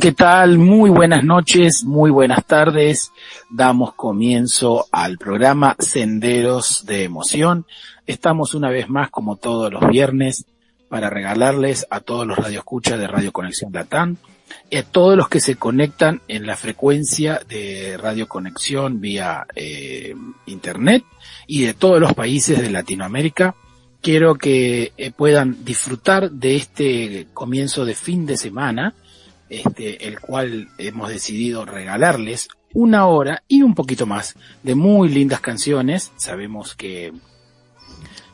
¿qué tal? Muy buenas noches, muy buenas tardes. Damos comienzo al programa Senderos de Emoción. Estamos una vez más, como todos los viernes, para regalarles a todos los radioescuchas de Radio Conexión Latam y a todos los que se conectan en la frecuencia de Radio Conexión vía eh, Internet y de todos los países de Latinoamérica. Quiero que eh, puedan disfrutar de este comienzo de fin de semana este, el cual hemos decidido regalarles una hora y un poquito más de muy lindas canciones. Sabemos que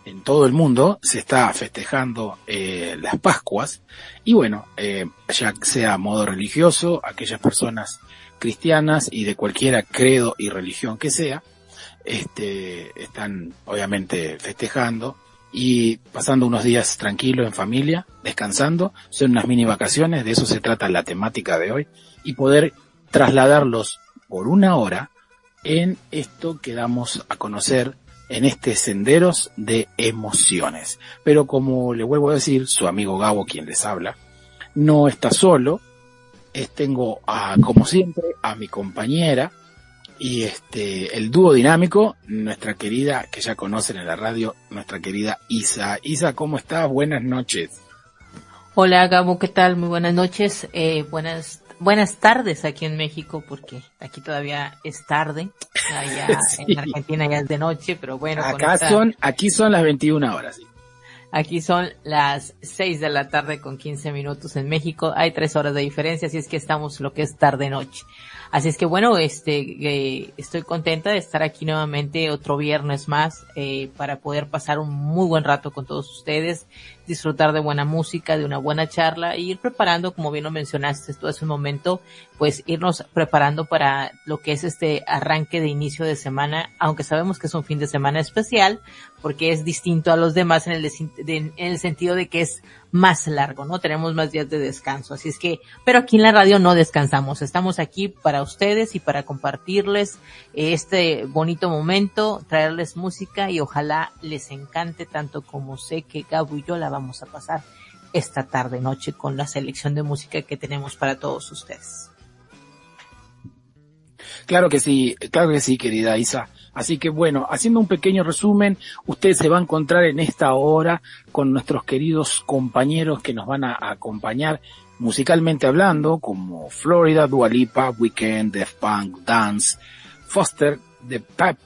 en todo el mundo se está festejando eh, las Pascuas y bueno, eh, ya sea modo religioso, aquellas personas cristianas y de cualquiera credo y religión que sea, este, están obviamente festejando y pasando unos días tranquilos en familia, descansando, son unas mini vacaciones, de eso se trata la temática de hoy, y poder trasladarlos por una hora en esto que damos a conocer en este senderos de emociones. Pero como le vuelvo a decir, su amigo Gabo quien les habla, no está solo, es, tengo a, como siempre, a mi compañera, y este, el dúo dinámico, nuestra querida, que ya conocen en la radio, nuestra querida Isa. Isa, ¿cómo estás? Buenas noches. Hola Gabo, ¿qué tal? Muy buenas noches. Eh, buenas, buenas tardes aquí en México, porque aquí todavía es tarde. Allá en Argentina ya es de noche, pero bueno. Acá son, aquí son las 21 horas, sí. Aquí son las 6 de la tarde con 15 minutos en México. Hay tres horas de diferencia, así es que estamos lo que es tarde-noche. Así es que bueno, este, eh, estoy contenta de estar aquí nuevamente otro viernes más eh, para poder pasar un muy buen rato con todos ustedes, disfrutar de buena música, de una buena charla e ir preparando, como bien lo mencionaste tú hace un momento, pues irnos preparando para lo que es este arranque de inicio de semana, aunque sabemos que es un fin de semana especial, porque es distinto a los demás en el, en el sentido de que es más largo, ¿no? Tenemos más días de descanso. Así es que, pero aquí en la radio no descansamos. Estamos aquí para ustedes y para compartirles este bonito momento, traerles música y ojalá les encante tanto como sé que Gabo y yo la vamos a pasar esta tarde noche con la selección de música que tenemos para todos ustedes. Claro que sí, claro que sí, querida Isa. Así que bueno, haciendo un pequeño resumen, usted se va a encontrar en esta hora con nuestros queridos compañeros que nos van a acompañar musicalmente hablando, como Florida, Dualipa, Weekend, Def Punk, Dance, Foster, The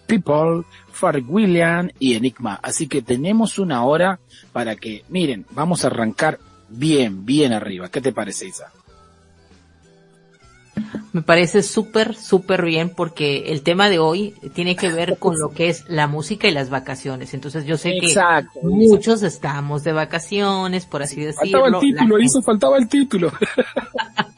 People, Farrell William y Enigma. Así que tenemos una hora para que, miren, vamos a arrancar bien, bien arriba. ¿Qué te parece, Isa? Me parece súper, súper bien porque el tema de hoy tiene que ver con lo que es la música y las vacaciones. Entonces yo sé que muchos estamos de vacaciones, por así decirlo. Faltaba el título, hizo, faltaba el título.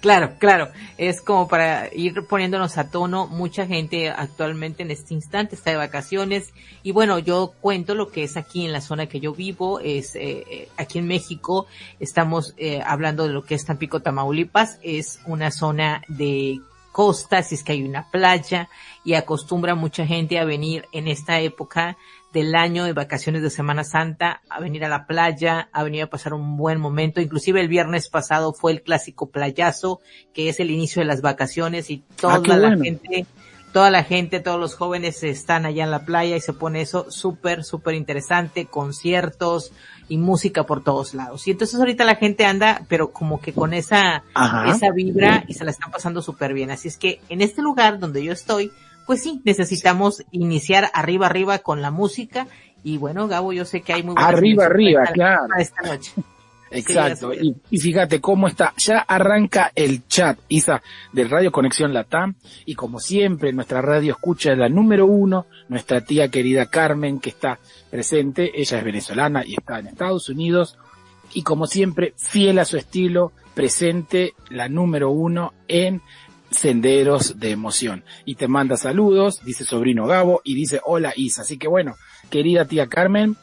Claro, claro. Es como para ir poniéndonos a tono. Mucha gente actualmente en este instante está de vacaciones. Y bueno, yo cuento lo que es aquí en la zona que yo vivo. Es eh, eh, aquí en México. Estamos eh, hablando de lo que es Tampico, Tamaulipas. Es una zona de costa, si es que hay una playa y acostumbra mucha gente a venir en esta época del año de vacaciones de Semana Santa, a venir a la playa, a venir a pasar un buen momento. Inclusive el viernes pasado fue el clásico playazo, que es el inicio de las vacaciones y toda ah, la gente, toda la gente, todos los jóvenes están allá en la playa y se pone eso súper, súper interesante, conciertos y música por todos lados. Y entonces ahorita la gente anda, pero como que con esa, esa vibra y se la están pasando súper bien. Así es que en este lugar donde yo estoy, pues sí, necesitamos iniciar arriba, arriba con la música. Y bueno, Gabo, yo sé que hay muy Arriba, arriba, claro. Esta noche. Exacto. y, fíjate cómo está. Ya arranca el chat, Isa, del Radio Conexión Latam. Y como siempre, nuestra radio escucha la número uno, nuestra tía querida Carmen, que está presente. Ella es venezolana y está en Estados Unidos. Y como siempre, fiel a su estilo, presente la número uno en senderos de emoción. Y te manda saludos, dice sobrino Gabo, y dice hola Isa. Así que bueno, querida tía Carmen.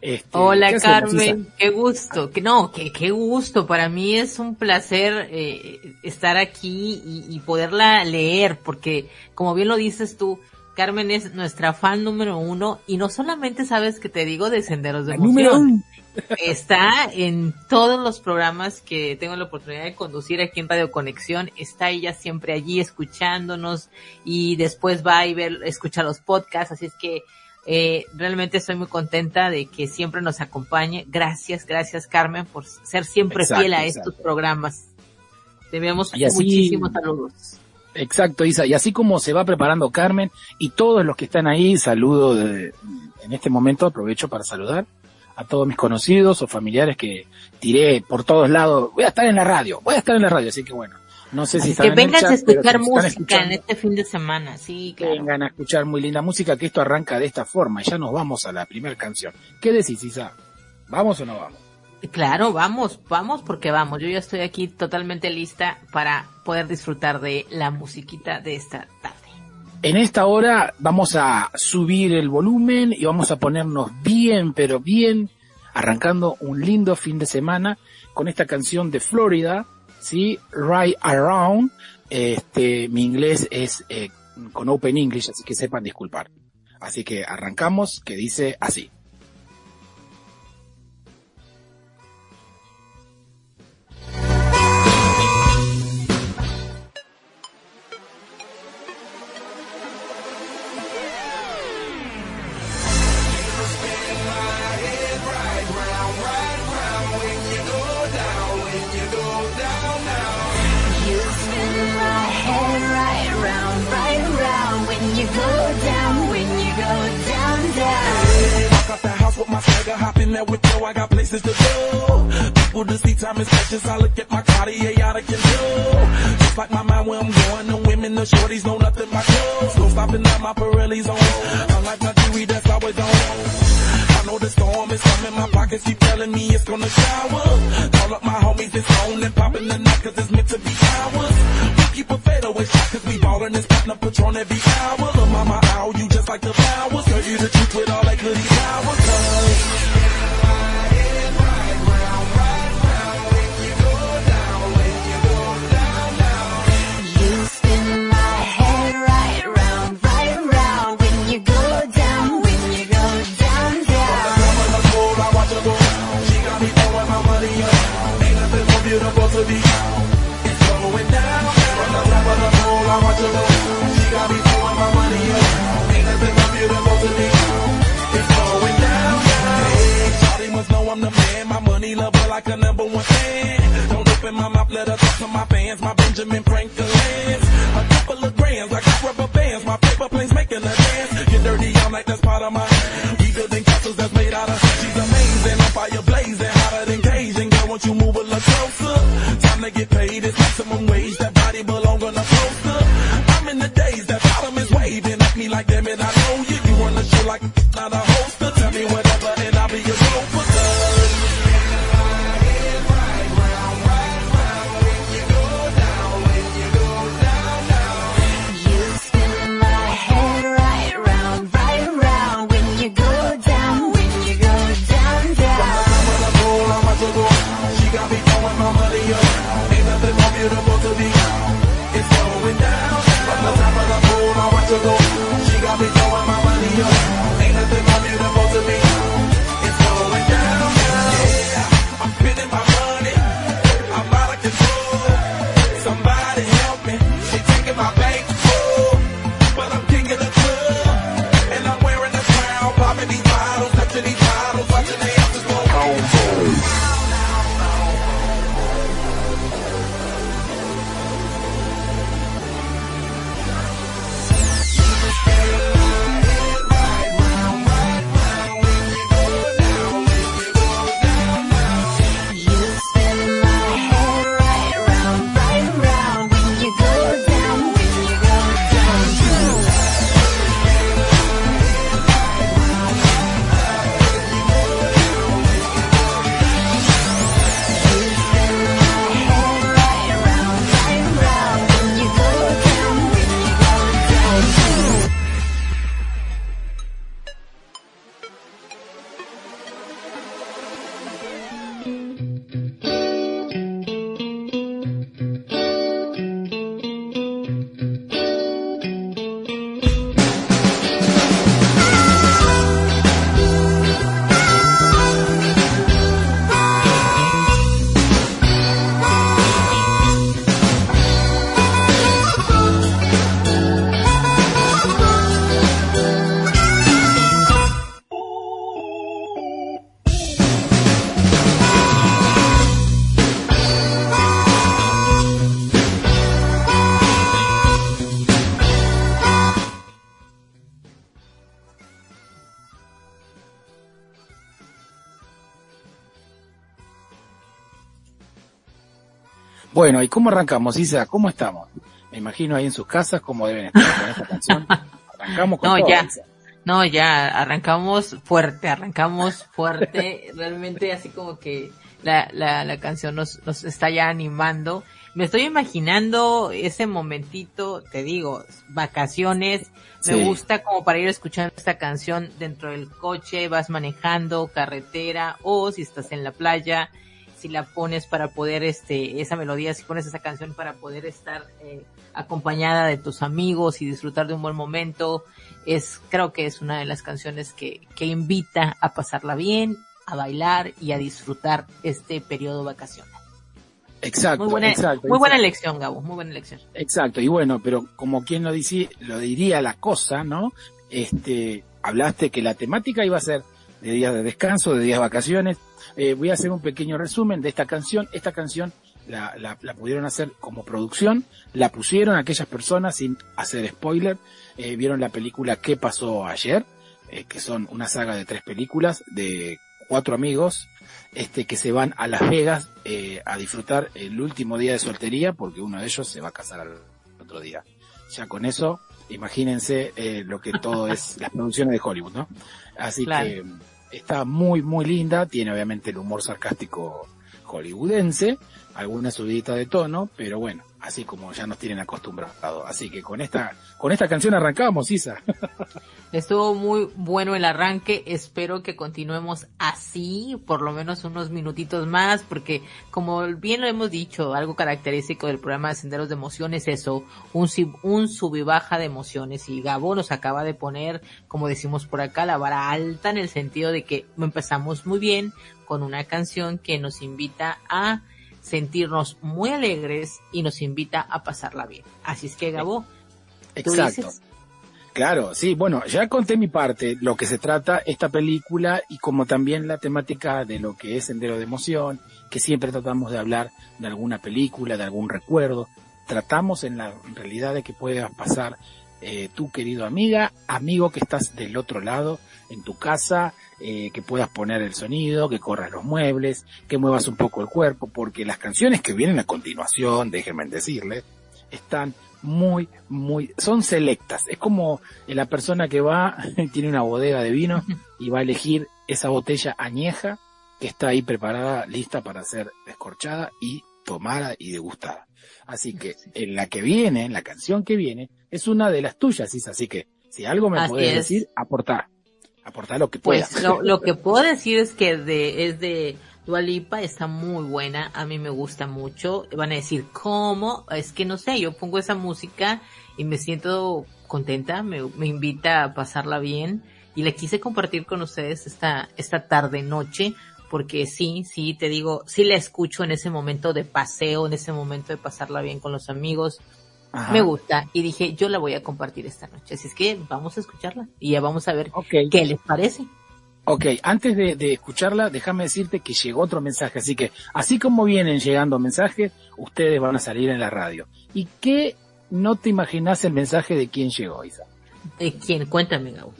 Este, hola Carmen, qué gusto, que no, qué, qué gusto, para mí es un placer eh, estar aquí y, poderla leer, porque como bien lo dices tú, Carmen es nuestra fan número uno y no solamente sabes que te digo de Senderos de Emoción, Está en todos los programas que tengo la oportunidad de conducir aquí en Radio Conexión. Está ella siempre allí escuchándonos y después va y ver, escucha los podcasts. Así es que eh, realmente estoy muy contenta de que siempre nos acompañe. Gracias, gracias Carmen por ser siempre fiel a estos programas. Te enviamos muchísimos saludos. Exacto, Isa. Y así como se va preparando Carmen y todos los que están ahí, saludo de, en este momento, aprovecho para saludar a todos mis conocidos o familiares que tiré por todos lados. Voy a estar en la radio, voy a estar en la radio, así que bueno. No sé si están que vengan a escuchar música en este fin de semana, sí, claro. Vengan a escuchar muy linda música, que esto arranca de esta forma. Ya nos vamos a la primera canción. ¿Qué decís, Isa? ¿Vamos o no vamos? Claro, vamos, vamos porque vamos. Yo ya estoy aquí totalmente lista para poder disfrutar de la musiquita de esta tarde. En esta hora vamos a subir el volumen y vamos a ponernos bien, pero bien, arrancando un lindo fin de semana con esta canción de Florida, ¿sí? Right Around. Este, mi inglés es eh, con Open English, así que sepan disculpar. Así que arrancamos, que dice así. Precious, I look at my Cartier out of control. Just like my mind where I'm going, the women, the shorties know nothing but clothes. No stopping at my Pirelli's on, Bueno, ¿y cómo arrancamos, Isa? ¿Cómo estamos? Me imagino ahí en sus casas cómo deben estar con esta canción. Arrancamos con No, todo, ya. Isa. No, ya arrancamos fuerte, arrancamos fuerte, realmente así como que la, la, la canción nos, nos está ya animando. Me estoy imaginando ese momentito, te digo, vacaciones, me gusta como para ir escuchando esta canción dentro del coche, vas manejando, carretera, o si estás en la playa, si la pones para poder, este, esa melodía, si pones esa canción para poder estar eh, acompañada de tus amigos y disfrutar de un buen momento, es, creo que es una de las canciones que, que invita a pasarla bien, a bailar y a disfrutar este periodo vacacional. Exacto, Muy buena, exacto. muy buena exacto. elección, Gabo, muy buena elección. Exacto, y bueno, pero como quien lo dice, lo diría la cosa, ¿no? Este, hablaste que la temática iba a ser de días de descanso, de días de vacaciones. Eh, voy a hacer un pequeño resumen de esta canción. Esta canción la, la, la pudieron hacer como producción, la pusieron aquellas personas sin hacer spoiler, eh, vieron la película ¿Qué pasó ayer? Eh, que son una saga de tres películas de cuatro amigos este que se van a Las Vegas eh, a disfrutar el último día de soltería porque uno de ellos se va a casar al otro día. Ya con eso, imagínense eh, lo que todo es las producciones de Hollywood, ¿no? Así Claro. que está muy, muy linda, tiene obviamente el humor sarcástico hollywoodense, alguna subidita de tono, pero bueno, así como ya nos tienen acostumbrados. Así que con esta, con esta canción arrancamos, Isa. Estuvo muy bueno el arranque, espero que continuemos así, por lo menos unos minutitos más, porque como bien lo hemos dicho, algo característico del programa de Senderos de Emociones es eso, un, un sub y baja de emociones, y Gabo nos acaba de poner, como decimos por acá, la vara alta en el sentido de que empezamos muy bien con una canción que nos invita a sentirnos muy alegres y nos invita a pasarla bien. Así es que Gabo, tú Exacto. dices, Claro, sí, bueno, ya conté mi parte, lo que se trata esta película y como también la temática de lo que es Sendero de Emoción, que siempre tratamos de hablar de alguna película, de algún recuerdo. Tratamos en la realidad de que puedas pasar eh, tu querido amiga, amigo que estás del otro lado, en tu casa, eh, que puedas poner el sonido, que corras los muebles, que muevas un poco el cuerpo, porque las canciones que vienen a continuación, déjenme decirles, están muy, muy, son selectas. Es como la persona que va, tiene una bodega de vino y va a elegir esa botella añeja que está ahí preparada, lista para ser descorchada y tomada y degustada. Así que en la que viene, en la canción que viene, es una de las tuyas, Isa. Así que si algo me Así puedes es. decir, aportar. Aportar lo que Pues puedas. lo, lo que puedo decir es que de, es de Dualipa, está muy buena, a mí me gusta mucho. Van a decir, ¿cómo? Es que no sé, yo pongo esa música y me siento contenta, me, me invita a pasarla bien y la quise compartir con ustedes esta, esta tarde noche porque sí, sí, te digo, sí la escucho en ese momento de paseo, en ese momento de pasarla bien con los amigos, Ajá. me gusta y dije, yo la voy a compartir esta noche, así es que vamos a escucharla y ya vamos a ver qué les parece. Ok, antes de, de escucharla, déjame decirte que llegó otro mensaje, así que así como vienen llegando mensajes, ustedes van a salir en la radio. ¿Y qué no te imaginas el mensaje de quién llegó, Isa? ¿De quién? Cuéntame, Gabo.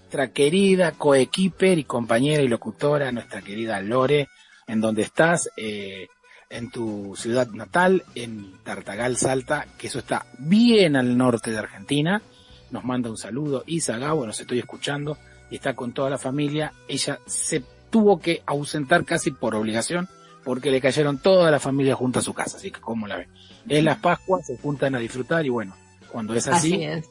Nuestra querida coequiper y compañera y locutora, nuestra querida Lore, en donde estás, eh, en tu ciudad natal, en Tartagal, Salta, que eso está bien al norte de Argentina. Nos manda un saludo. Isa Gabo, nos estoy escuchando y está con toda la familia. Ella se tuvo que ausentar casi por obligación porque le cayeron toda la familia junto a su casa. Así que, ¿cómo la ven? Es las Pascuas, se juntan a disfrutar y bueno, cuando es así, Así es.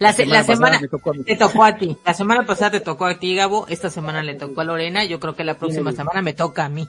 La, se- la semana te tocó a ti. La semana pasada te tocó a ti, Gabo. Esta semana le tocó a Lorena. Yo creo que la próxima semana me toca a mí.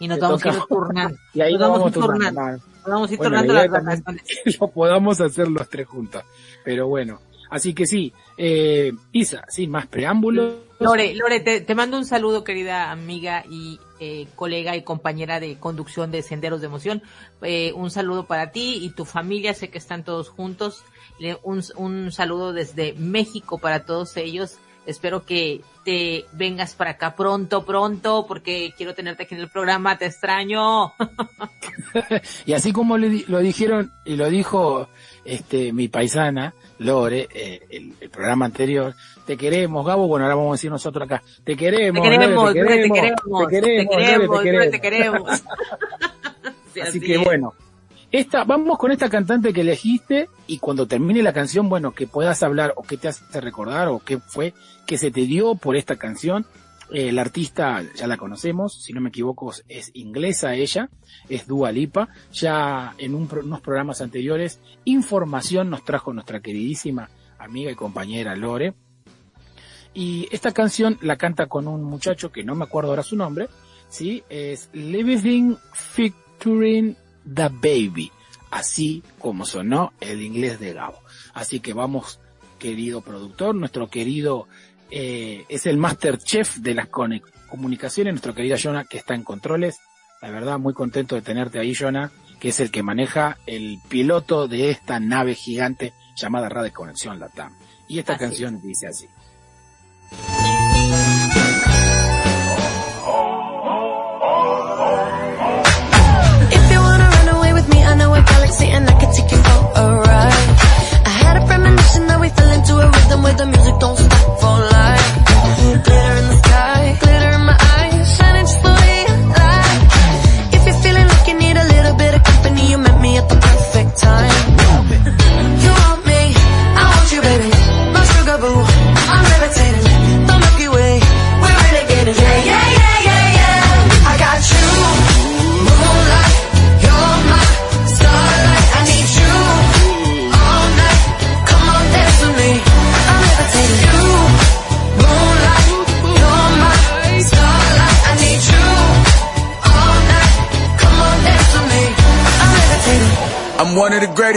Y nos vamos a ir turnando. Y ahí Nos vamos vamos turnando. turnando. Nos vamos a ir Bueno, turnando las vacaciones. lo podamos hacer los tres juntos. Pero bueno, así que sí, eh, Isa, sin más preámbulos. Lore, Lore, te, te mando un saludo, querida amiga y eh, colega y compañera de conducción de Senderos de Emoción. Eh, un saludo para ti y tu familia, sé que están todos juntos. Le- Un, un saludo desde México para todos ellos. Espero que te vengas para acá pronto, pronto, porque quiero tenerte aquí en el programa, te extraño. Y así como le di- lo dijeron y lo dijo este mi paisana, Lore, eh, el, el programa anterior, te queremos, Gabo, bueno, ahora vamos a decir nosotros acá, te Te queremos, queremos, Lore, te queremos, te queremos, te queremos, te Lore, te queremos. queremos. así, que bueno, esta, vamos con esta cantante que elegiste y cuando termine la canción, bueno, que puedas hablar o que te hace recordar o qué fue que se te dio por esta canción. Eh, la artista ya la conocemos, si no me equivoco es inglesa ella, es Dua Lipa. Ya en unos programas anteriores, información nos trajo nuestra queridísima amiga y compañera Lore. Y esta canción la canta con un muchacho que no me acuerdo ahora su nombre, ¿sí? Es Living Featuring The Baby, así como sonó el inglés de Gabo. Así que vamos, querido productor, nuestro querido, eh, es el master chef de las comunicaciones, nuestro querido Jonah que está en controles. La verdad, muy contento de tenerte ahí, Jonah, que es el que maneja el piloto de esta nave gigante llamada Radio Conexión Latam. Y esta canción dice así.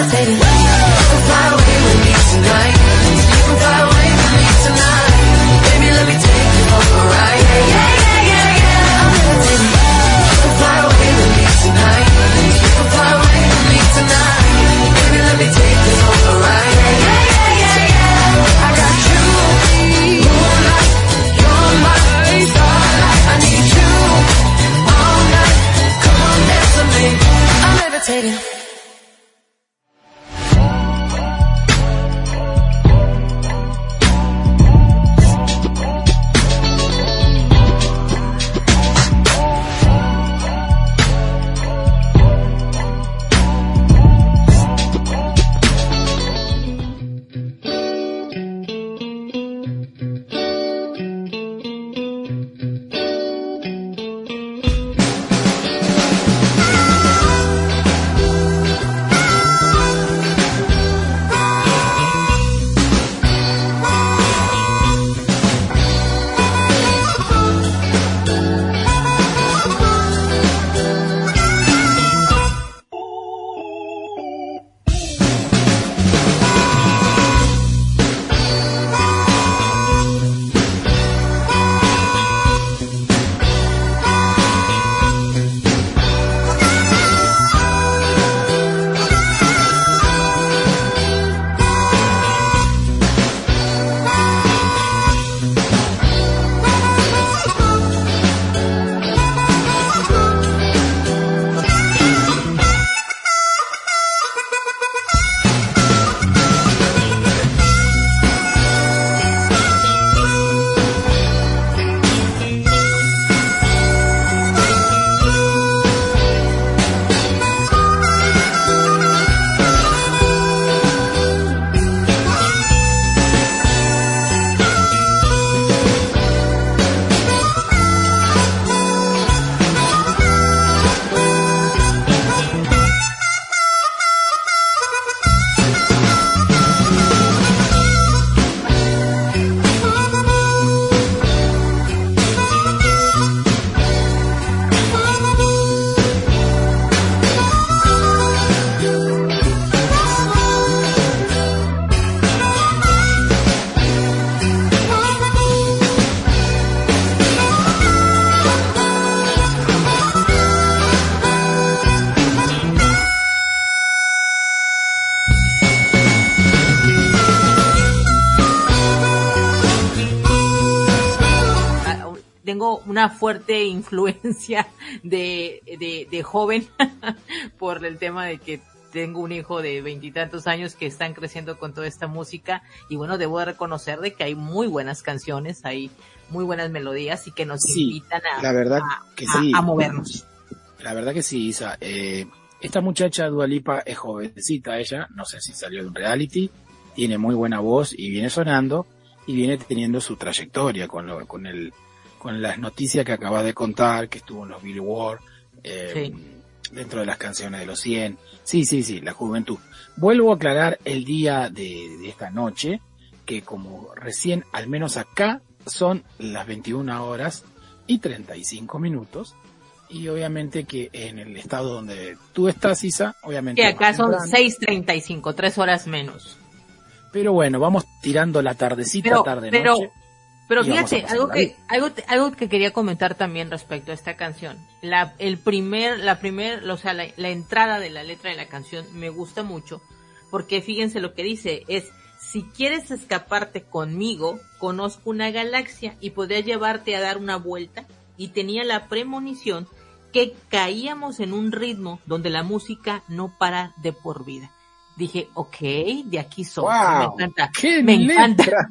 You can fly away with me tonight. You can fly away with me tonight. Baby, let me take you a ride. Yeah, yeah, yeah, yeah. I'm levitating. You can fly away with me tonight. You can fly away with me tonight. Baby, let me take you a ride. Yeah, yeah, yeah, yeah. I got you. Moonlight, you're my starlight. I need you all night. Come on, dance with me. I'm levitating. Una fuerte influencia de, de, de joven por el tema de que tengo un hijo de veintitantos años que están creciendo con toda esta música y bueno, debo de reconocer de que hay muy buenas canciones, hay muy buenas melodías y que nos invitan a, la verdad que sí. a, movernos. La verdad que sí, Isa. Eh, esta muchacha Dualipa es jovencita, ella, no sé si salió de un reality, tiene muy buena voz y viene sonando y viene teniendo su trayectoria con, lo, con el con las noticias que acaba de contar, que estuvo en los Billboard, eh, dentro de las canciones de los 100. Sí, sí, sí, la juventud. Vuelvo a aclarar el día de, de esta noche, que como recién, al menos acá, son las 21 horas y 35 minutos. Y obviamente que en el estado donde tú estás, Isa, obviamente. Que acá son 6.35, tres horas menos. Pero bueno, vamos tirando la tardecita, tarde pero, noche. Pero fíjate, algo que, algo, algo que quería comentar también respecto a esta canción. La, el primer, la primer, o sea, la, la entrada de la letra de la canción me gusta mucho, porque fíjense lo que dice, es, si quieres escaparte conmigo, conozco una galaxia y podría llevarte a dar una vuelta, y tenía la premonición que caíamos en un ritmo donde la música no para de por vida. Dije, ok, de aquí soy. me encanta. me encanta.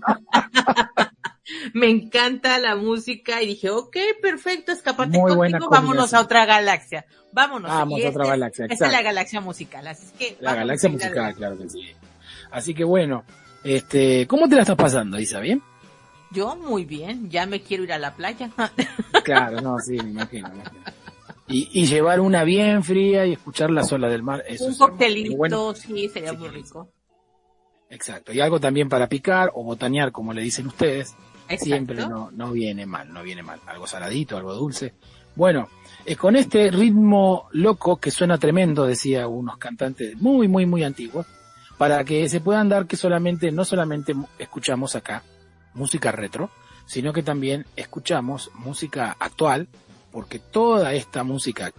me encanta la música y dije, ok, perfecto, escapate contigo, vámonos a otra galaxia. Vámonos. Vamos a otra este galaxia. Esta es la galaxia musical, así que. La galaxia musical, claro que sí. Así que bueno, este, ¿cómo te la estás pasando, Isa? ¿Bien? Yo muy bien, ya me quiero ir a la playa. claro, no, sí, me imagino. Me imagino. Y, y, llevar una bien fría y escuchar la sola del mar. Eso Un coctelito, sí, sería sí, muy rico. Exacto. Y algo también para picar o botanear, como le dicen ustedes. Exacto. Siempre no, no viene mal, no viene mal. Algo saladito, algo dulce. Bueno, eh, con este ritmo loco que suena tremendo, decía unos cantantes muy, muy, muy antiguos, para que se puedan dar que solamente, no solamente escuchamos acá música retro, sino que también escuchamos música actual, porque toda esta música,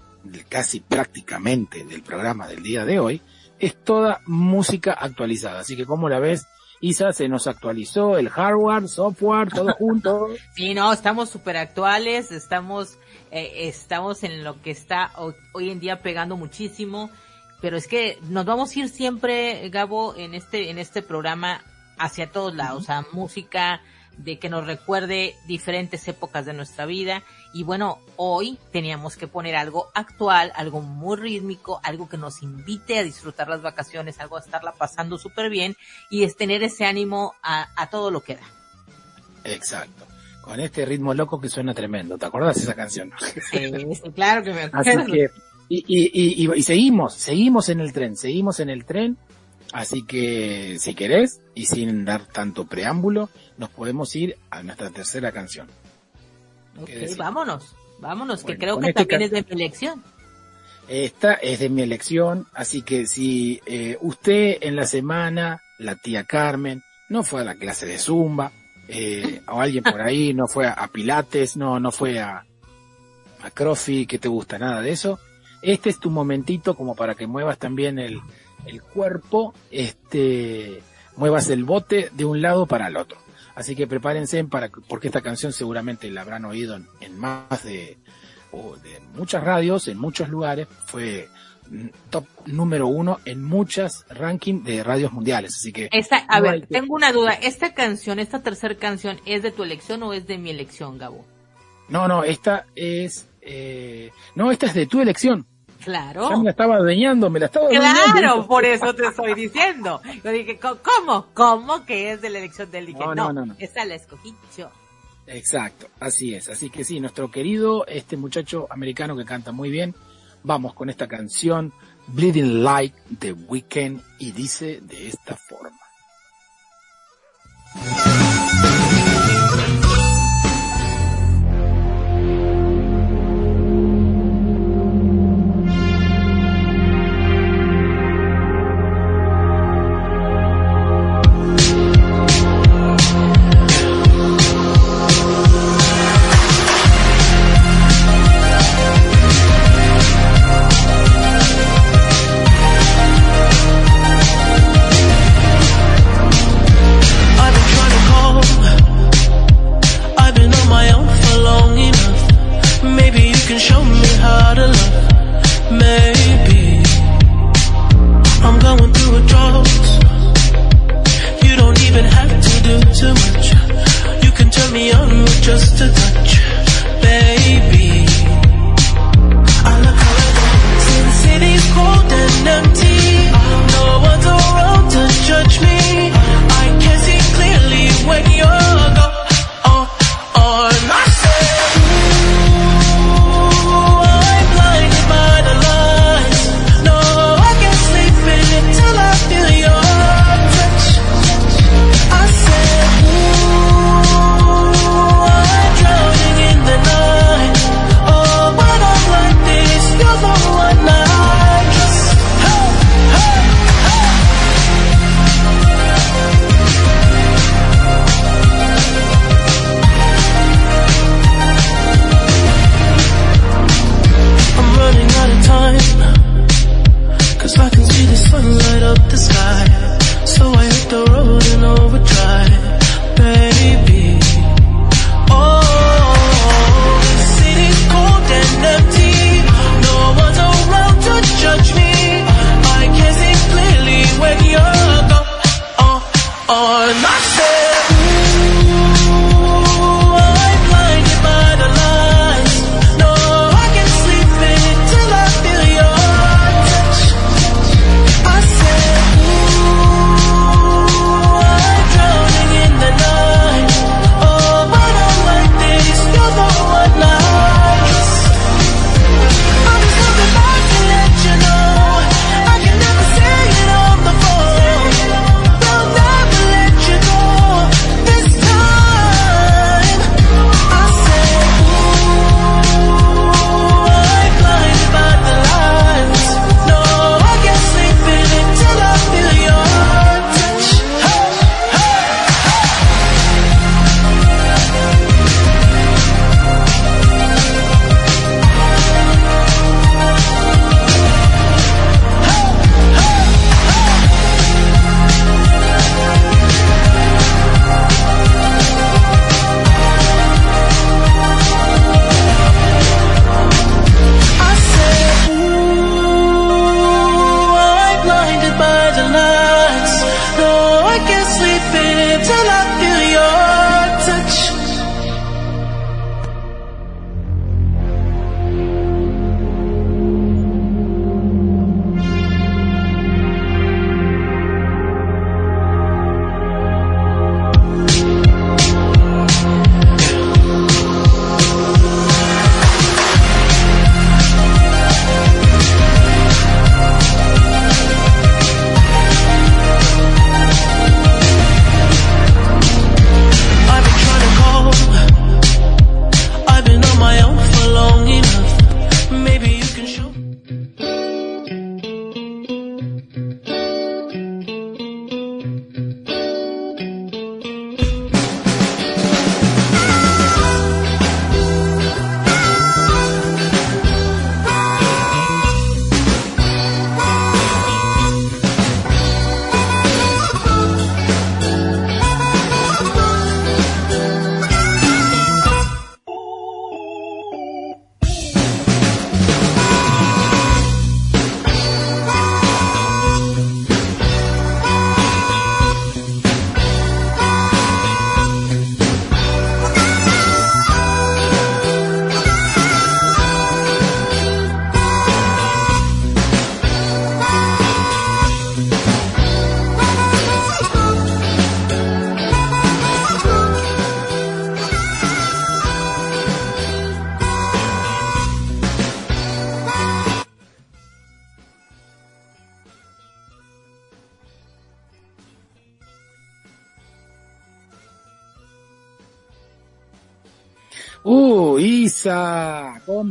casi prácticamente del programa del día de hoy, es toda música actualizada. Así que como la ves, Isa, se nos actualizó el hardware, software, todo junto. sí, no, estamos súper actuales, estamos, eh, estamos en lo que está hoy, en día pegando muchísimo, pero es que nos vamos a ir siempre, Gabo, en este, en este programa hacia todos lados, uh -huh. o sea, música, de que nos recuerde diferentes épocas de nuestra vida. Y bueno, hoy teníamos que poner algo actual, algo muy rítmico, algo que nos invite a disfrutar las vacaciones, algo a estarla pasando súper bien y es tener ese ánimo a, a, todo lo que da. Exacto. Con este ritmo loco que suena tremendo. ¿Te acuerdas de esa canción? Sí, claro que me acuerdo. Así que, y, y, y, y seguimos, seguimos en el tren, seguimos en el tren Así que, si querés, y sin dar tanto preámbulo, nos podemos ir a nuestra tercera canción. Ok, vámonos, vámonos, bueno, que creo que también es de mi elección. Esta es de mi elección, así que si eh, usted en la semana, la tía Carmen, no fue a la clase de Zumba, eh, o alguien por ahí no fue a, a Pilates, no, no fue a, a Crossfit, que te gusta nada de eso, este es tu momentito como para que muevas también el, el cuerpo, este, muevas el bote de un lado para el otro. Así que prepárense para, porque esta canción seguramente la habrán oído en, en más de, o de muchas radios, en muchos lugares, fue top número uno en muchas rankings de radios mundiales. Así que. Esta, a ver, que... tengo una duda. ¿Esta canción, esta tercera canción, es de tu elección o es de mi elección, Gabo? No, no, esta es, eh, no, esta es de tu elección. Claro. Ya me la estaba adueñando, me la estaba Claro, adueñando. por eso te estoy diciendo. Yo dije, ¿cómo? ¿Cómo que es de la elección del dije? No, no, no, no. Esta la escogí yo. Exacto, así es. Así que sí, nuestro querido, este muchacho americano que canta muy bien, vamos con esta canción, Bleeding Like The Weekend, y dice de esta forma.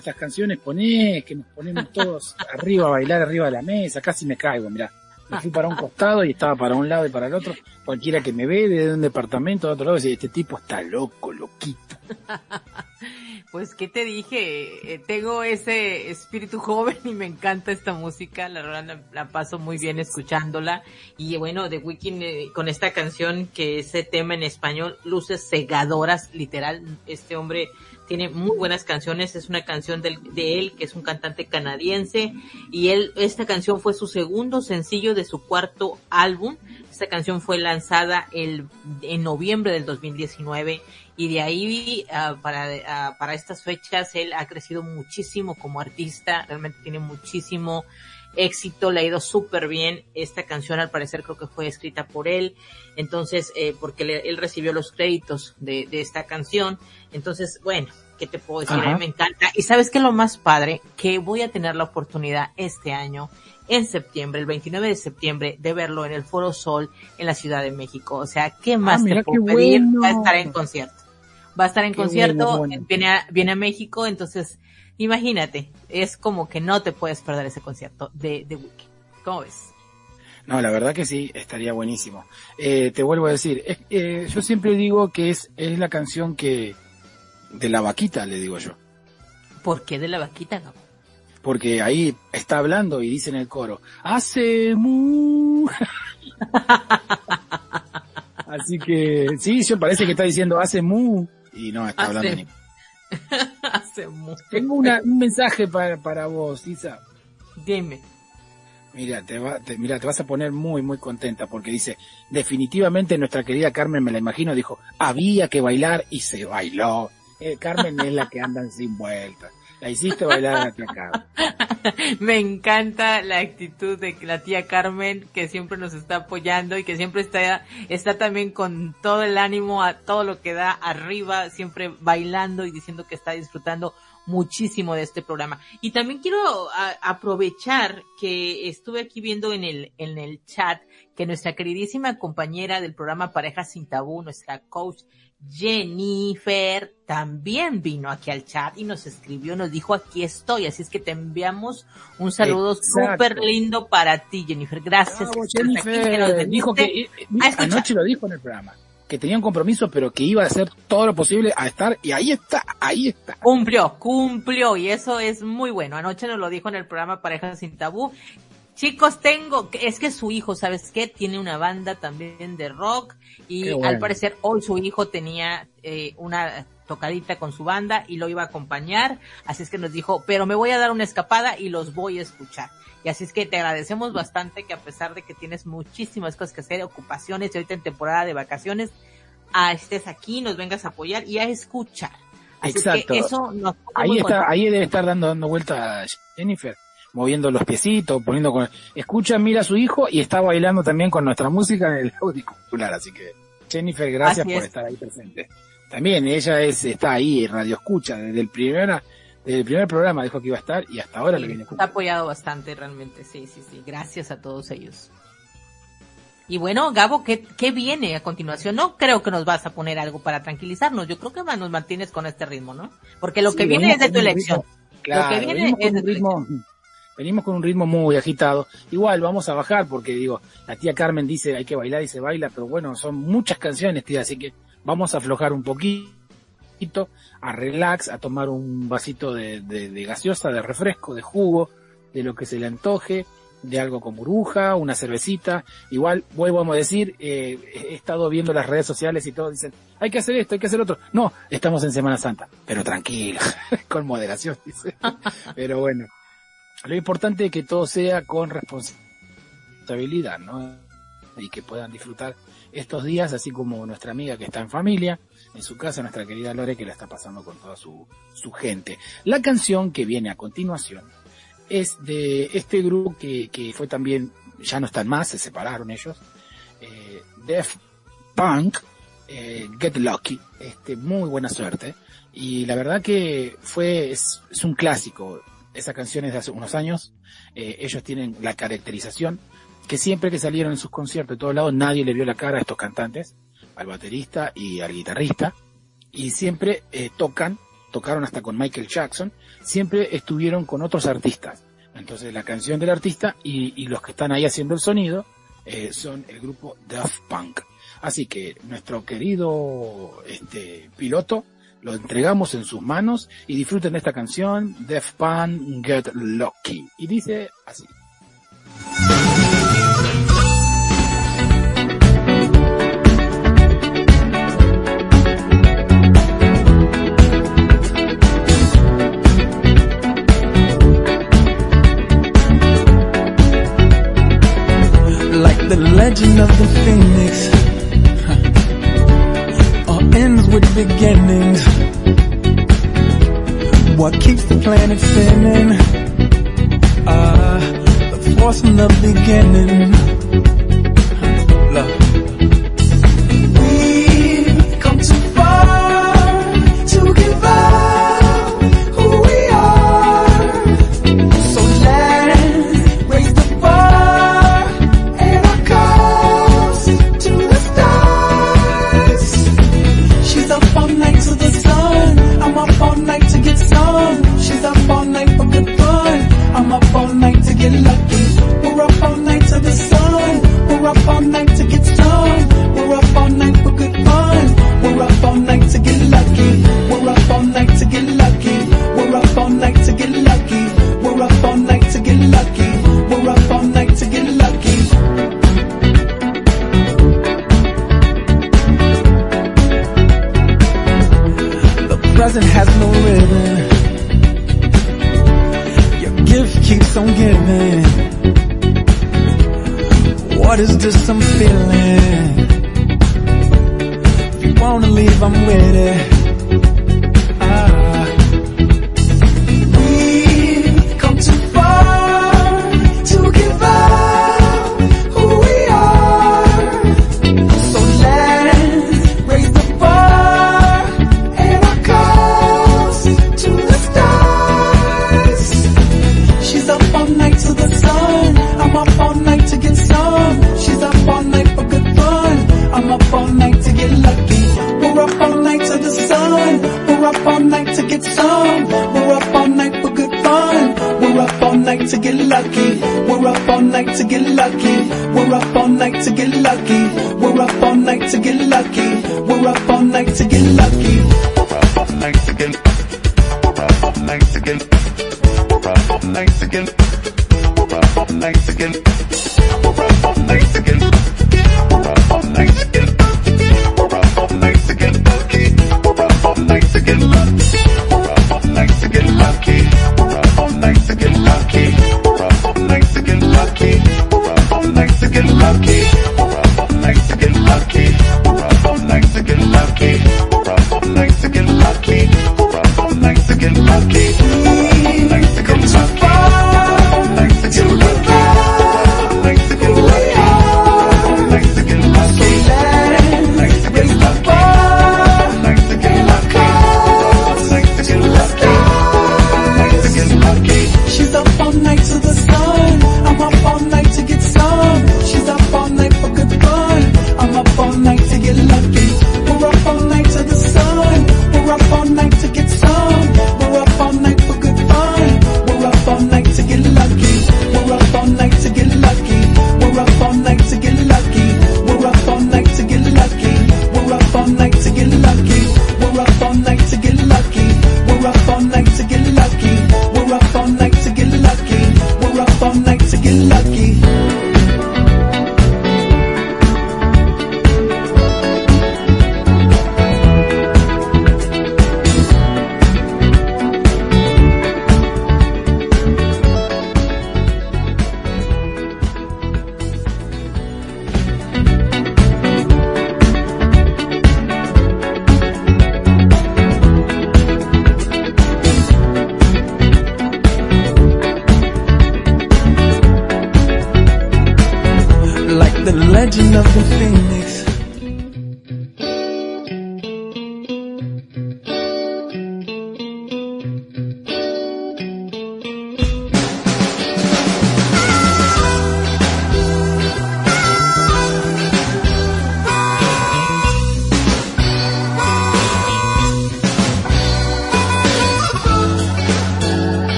Estas canciones ponés? Que nos ponemos todos arriba a bailar arriba de la mesa, casi me caigo, mirá. Me fui para un costado y estaba para un lado y para el otro. Cualquiera que me ve de un departamento de otro lado dice, este tipo está loco, loquito. Pues, ¿qué te dije? Eh, tengo ese espíritu joven y me encanta esta música. La verdad, la, la paso muy bien escuchándola. Y bueno, The Weeknd eh, con esta canción, que ese tema en español, luces cegadoras, literal. Este hombre tiene muy buenas canciones. Es una canción de él, que es un cantante canadiense. Y él, esta canción fue su segundo sencillo de su cuarto álbum. Esta canción fue lanzada el, en noviembre del 2019 y de ahí ah, para, ah, para estas fechas él ha crecido muchísimo como artista, realmente tiene muchísimo éxito, le ha ido súper bien. Esta canción al parecer creo que fue escrita por él, entonces, eh, porque le- él recibió los créditos de esta canción. Entonces, bueno, ¿qué te puedo decir? A Ajá. mí me encanta. Y sabes qué es lo más padre, que voy a tener la oportunidad este año en septiembre, el 29 de septiembre, de verlo en el Foro Sol en la Ciudad de México. O sea, ¿qué más mira te puedo pedir? bueno. Va a estar en concierto. Va a estar en Qué concierto, bueno, bueno. Viene, a, viene a México, entonces imagínate, es como que no te puedes perder ese concierto de, de Wiki. ¿Cómo ves? No, la verdad que sí, estaría buenísimo. Eh, te vuelvo a decir, eh, yo siempre digo que es, es la canción que, de la vaquita, le digo yo. ¿Por qué de la vaquita, Gabo? Porque ahí está hablando y dice en el coro, hace mu. Así que, sí, yo parece que está diciendo hace mu. Y no, está Hace- hablando ni... Hace mucho. Tengo una- un mensaje para, para vos, Isa. Dime. Mira, te, va, te, mira, te vas a poner muy, muy contenta porque dice, definitivamente nuestra querida Carmen, me la imagino, dijo, había que bailar y se bailó. Eh, Carmen es la que andan sin vueltas. La hiciste bailar a la tía Carmen. Me encanta la actitud de la tía Carmen que siempre nos está apoyando y que siempre está, está también con todo el ánimo a todo lo que da arriba, siempre bailando y diciendo que está disfrutando muchísimo de este programa. Y también quiero aprovechar que estuve aquí viendo en el, en el chat que nuestra queridísima compañera del programa Parejas sin Tabú, nuestra coach Jennifer, también vino aquí al chat y nos escribió, nos dijo aquí estoy, así es que te enviamos un saludo súper lindo para ti, Jennifer. Gracias. Bravo, que Jennifer. Dijo que, eh, eh, anoche lo dijo en el programa, que tenía un compromiso, pero que iba a hacer todo lo posible a estar, y ahí está, ahí está. Cumplió, cumplió y eso es muy bueno. Anoche nos lo dijo en el programa Parejas sin Tabú. Chicos, tengo, es que su hijo, ¿sabes qué? Tiene una banda también de rock y bueno. al parecer hoy su hijo tenía eh, una tocadita con su banda y lo iba a acompañar, así es que nos dijo, pero me voy a dar una escapada y los voy a escuchar. Y así es que te agradecemos bastante que a pesar de que tienes muchísimas cosas que hacer, ocupaciones y ahorita en temporada de vacaciones, ah, estés aquí, nos vengas a apoyar y a escuchar. Así es Exacto. que eso nos Ahí está, ahí debe estar dando, dando vuelta Jennifer, moviendo los piecitos, poniendo con, escucha, mira a su hijo y está bailando también con nuestra música en el auricular, así que Jennifer, gracias Así por es. estar ahí presente. También ella es, está ahí en Radio Escucha, desde el primer, desde el primer programa dijo que iba a estar y hasta ahora Sí, lo viene escuchando. apoyado bastante realmente, sí, sí, sí. Gracias a todos ellos. Y bueno, Gabo, ¿qué, ¿qué viene a continuación? No creo que nos vas a poner algo para tranquilizarnos. Yo creo que nos mantienes con este ritmo, ¿no? Porque lo Sí, que viene es de tu elección. ritmo- Claro, Lo que viene es de tu ritmo, venimos con un ritmo muy agitado. Igual vamos a bajar porque digo, la tía Carmen dice hay que bailar y se baila, pero bueno, son muchas canciones, tía, así que vamos a aflojar un poquito, a relax, a tomar un vasito de, de- de gaseosa, de refresco, de jugo, de lo que se le antoje, de algo con burbuja, una cervecita. Igual, vuelvo a decir, eh, he estado viendo las redes sociales y todos dicen, hay que hacer esto, hay que hacer otro. No, estamos en Semana Santa, pero tranquilo, con moderación, dice. pero bueno, lo importante es que todo sea con responsabilidad, ¿no? Y que puedan disfrutar estos días, así como nuestra amiga que está en familia, en su casa, nuestra querida Lore, que la está pasando con toda su, su gente. La canción que viene a continuación es de este grupo que, que fue también, ya no están más, se separaron ellos, eh, Def Punk, eh, Get Lucky, este, muy buena suerte. Y la verdad que fue, es, es un clásico. Esa canción es de hace unos años. Eh, ellos tienen la caracterización que siempre que salieron en sus conciertos de todos lados nadie le vio la cara a estos cantantes, al baterista y al guitarrista. Y siempre eh, tocan, tocaron hasta con Michael Jackson, siempre estuvieron con otros artistas. Entonces la canción del artista y, y los que están ahí haciendo el sonido eh, son el grupo Daft Punk. Así que nuestro querido este, piloto lo entregamos en sus manos y disfruten esta canción, Def Pan Get Lucky. Y dice así. Like the legend of the phoenix, all ends with. what keeps the planet spinning. Ah, the force from the beginning.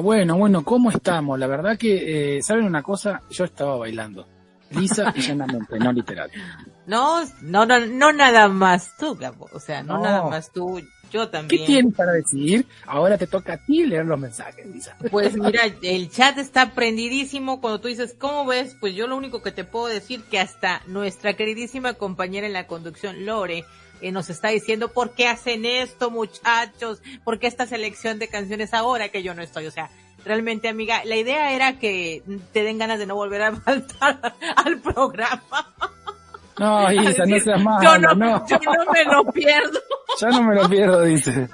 Bueno, bueno, bueno, ¿cómo estamos? La verdad que, eh, ¿saben una cosa? Yo estaba bailando. Lisa y llanamente, no literal. No, no, no, no nada más tú. O sea, no, No. nada más tú, yo ¿Qué también. tienes para decir? Ahora te toca a ti leer los mensajes, Lisa. Pues mira, el chat está prendidísimo. Cuando tú dices, ¿cómo ves? Pues yo lo único que te puedo decir que hasta nuestra queridísima compañera en la conducción, Lore, eh, nos está diciendo, ¿por qué hacen esto, muchachos? ¿Por qué esta selección de canciones ahora que yo no estoy? O sea, realmente, amiga, la idea era que te den ganas de no volver a faltar al programa. No, Isa, no seas mala, yo no, no. yo no me lo pierdo. Ya no me lo pierdo, dice.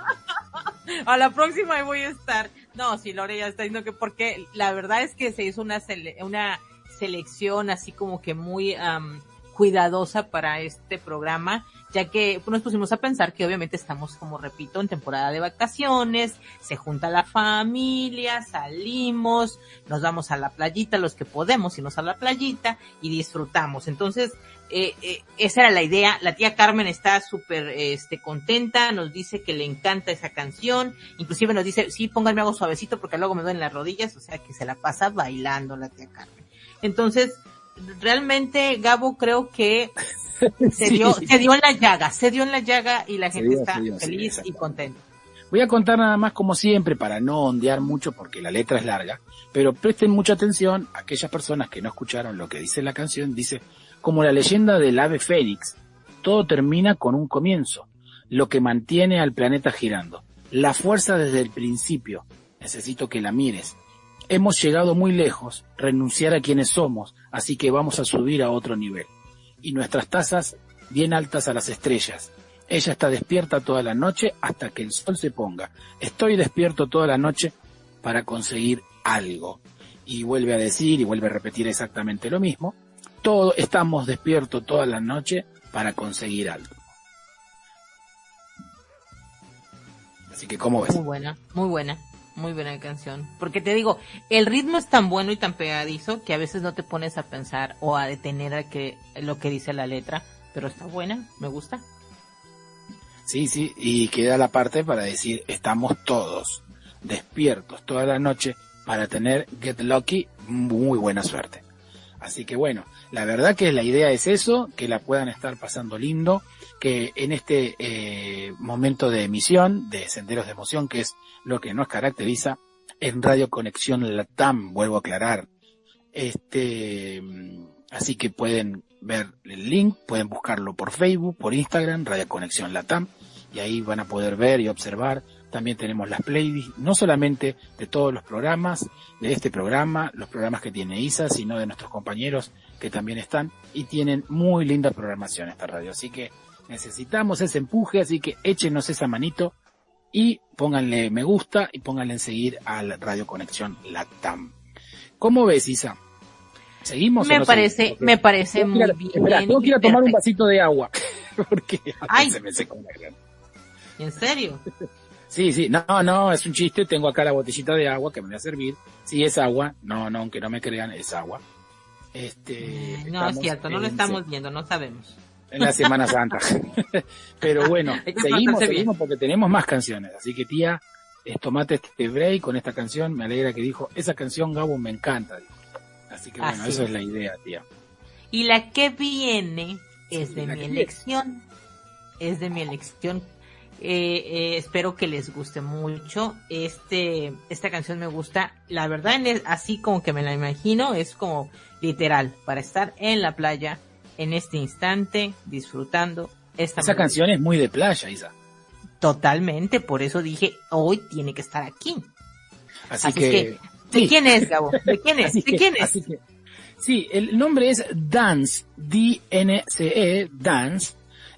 A la próxima ahí voy a estar. No, si Lore ya está diciendo que porque la verdad es que se hizo una sele- una selección así como que muy am, cuidadosa para este programa, ya que nos pusimos a pensar que obviamente estamos, como repito, en temporada de vacaciones, se junta la familia, salimos, nos vamos a la playita, los que podemos irnos a la playita y disfrutamos. Entonces, eh, eh, esa era la idea. La tía Carmen está súper este, contenta, nos dice que le encanta esa canción, inclusive nos dice, sí, pónganme algo suavecito porque luego me duelen las rodillas, o sea que se la pasa bailando la tía Carmen. Entonces, realmente Gabo creo que se Sí. dio, se dio en la llaga, se dio en la llaga y la Se gente dio, está sí, feliz y contenta. Voy a contar nada más como siempre para no ondear mucho porque la letra es larga, pero presten mucha atención a aquellas personas que no escucharon lo que dice la canción, dice, como la leyenda del ave fénix, todo termina con un comienzo, lo que mantiene al planeta girando, la fuerza desde el principio, necesito que la mires. Hemos llegado muy lejos, renunciar a quienes somos, así que vamos a subir a otro nivel. Y nuestras tazas bien altas a las estrellas, ella está despierta toda la noche hasta que el sol se ponga. Estoy despierto toda la noche para conseguir algo. Y vuelve a decir y vuelve a repetir exactamente lo mismo. Todo, estamos despiertos toda la noche para conseguir algo. Así que, ¿cómo ves? Muy buena, muy buena, muy buena canción. Porque te digo, el ritmo es tan bueno y tan pegadizo que a veces no te pones a pensar o a detener a que lo que dice la letra, pero está buena, me gusta. Sí, sí, y queda la parte para decir, estamos todos despiertos toda la noche para tener Get Lucky, muy buena suerte. Así que bueno, la verdad que la idea es eso, que la puedan estar pasando lindo, que en este eh, momento de emisión de Senderos de Emoción, que es lo que nos caracteriza, en Radio Conexión Latam, vuelvo a aclarar, este, así que pueden ver el link, pueden buscarlo por Facebook, por Instagram, Radio Conexión Latam, y ahí van a poder ver y observar. También tenemos las playlists, no solamente de todos los programas, de este programa, los programas que tiene ISA, sino de nuestros compañeros que también están y tienen muy linda programación esta radio. Así que necesitamos ese empuje, así que échenos esa manito y pónganle me gusta y pónganle en seguir al Radio Conexión Latam. ¿Cómo ves, Isa? ¿Seguimos o Me no parece, seguimos? me parece muy ir bien. espera, tengo que ir a tomar un vasito de agua. Porque Ay. se me secó la. ¿En serio? Sí, sí, no, no, es un chiste, tengo acá la botellita de agua que me voy a servir. Sí, es agua, no, no, aunque no me crean, es agua. Este, Eh, No, es cierto, no lo estamos viendo, no sabemos. En la Semana Santa. Pero bueno, seguimos, seguimos porque tenemos más canciones. Así que tía, tomate este break con esta canción, me alegra que dijo, esa canción Gabo me encanta. dijo. Así que bueno, Así eso es. es la idea, tía. Y la que viene es de mi viene. elección. Es de mi elección. Eh, eh, espero que les guste mucho. Este, esta canción me gusta. La verdad, así como que me la imagino, es como literal para estar en la playa en este instante disfrutando esta Esa canción es muy de playa, Isa. Totalmente, por eso dije hoy tiene que estar aquí. Así, Así que, ¿De sí. quién es, Gabo? ¿De quién es? ¿De que- quién es? que- sí, el nombre es Dance, D-N-C-E, Dance,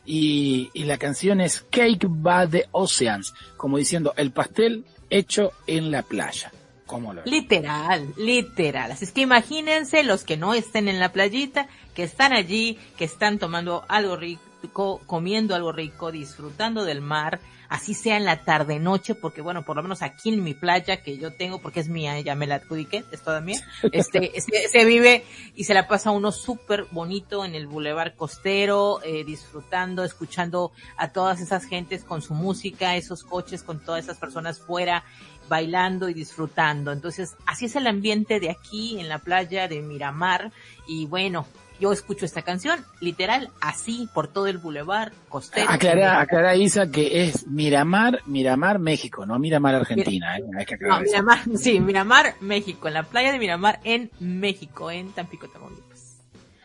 y, y la canción es Cake by the Oceans, como diciendo el pastel hecho en la playa. ¿Cómo lo ves? Literal, literal. Así es que imagínense los que no estén en la playita, que están allí, que están tomando algo rico, comiendo algo rico, disfrutando del mar, así sea en la tarde noche, porque bueno, por lo menos aquí en mi playa que yo tengo, porque es mía, ya me la adjudiqué, es toda mía, este, se, se vive y se la pasa uno súper bonito en el bulevar costero, eh, disfrutando, escuchando a todas esas gentes con su música, esos coches con todas esas personas fuera, bailando y disfrutando. Entonces, así es el ambiente de aquí en la playa de Miramar y bueno, yo escucho esta canción literal así por todo el bulevar costero. Aclara, aclara Isa que es Miramar, Miramar, México, no Miramar, Argentina. ¿eh? Hay que No. Miramar, sí, Miramar, México, en la playa de Miramar en México, en Tampico, Tamaulipas.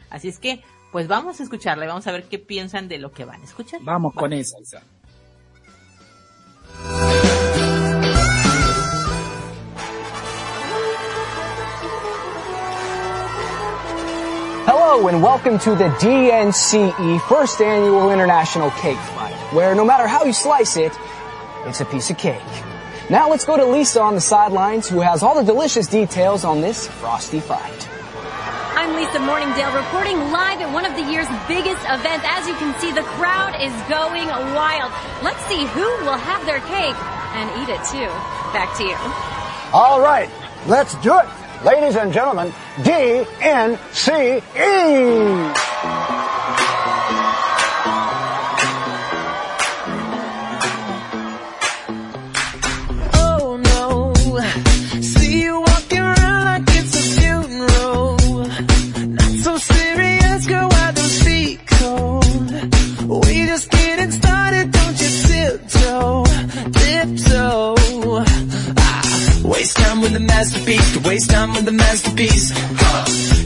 Así es que, pues vamos a escucharla y vamos a ver qué piensan de lo que van a escuchar. Vamos Va. con esa, Isa. Hello and welcome to the DNCE first annual International Cake Fight, where no matter how you slice it, it's a piece of cake. Now let's go to Lisa on the sidelines who has all the delicious details on this frosty fight. I'm Lisa Morningdale reporting live at one of the year's biggest events. As you can see, the crowd is going wild. Let's see who will have their cake and eat it too. Back to you. All right, let's do it. Ladies and gentlemen, DNCE. The masterpiece, to waste time with the masterpiece.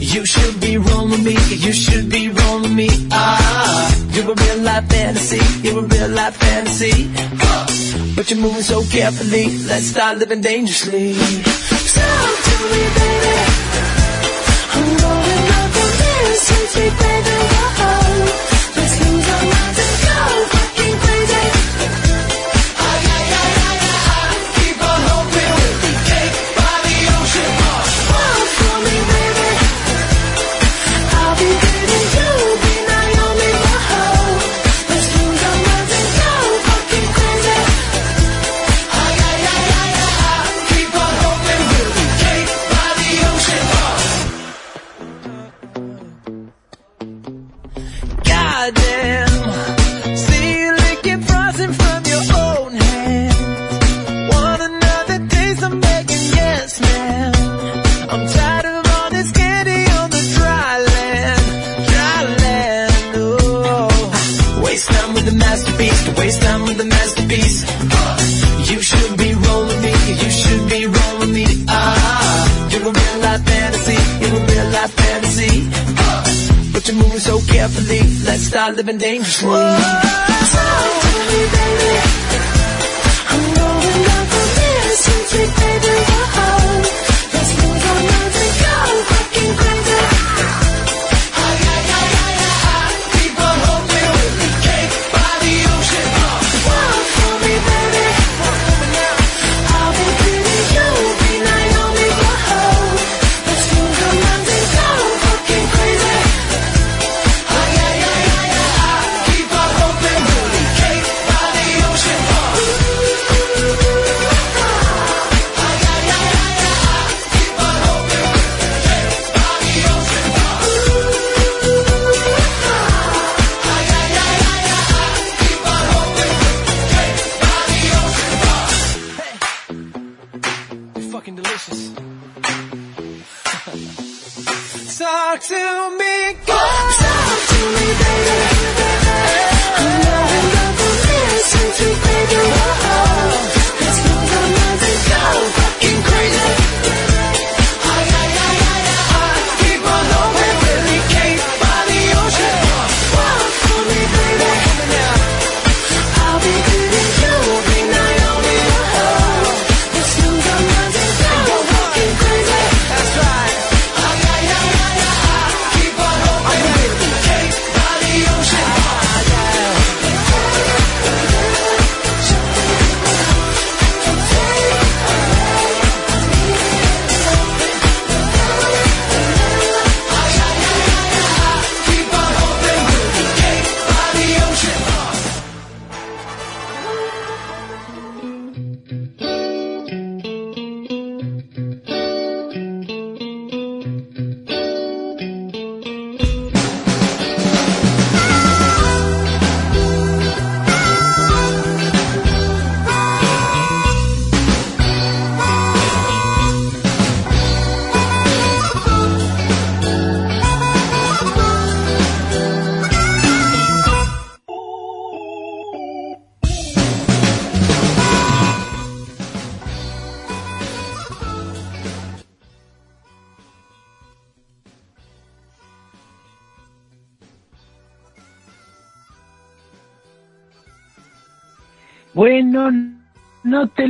You should be rolling with me, you should be rolling with me. Ah, you're a real life fantasy, you're a real life fantasy. But you're moving so carefully, let's start living dangerously. Talk to me, baby. I'm going up on this, sweet, baby. So carefully, let's start living dangerously. Talk to me, baby.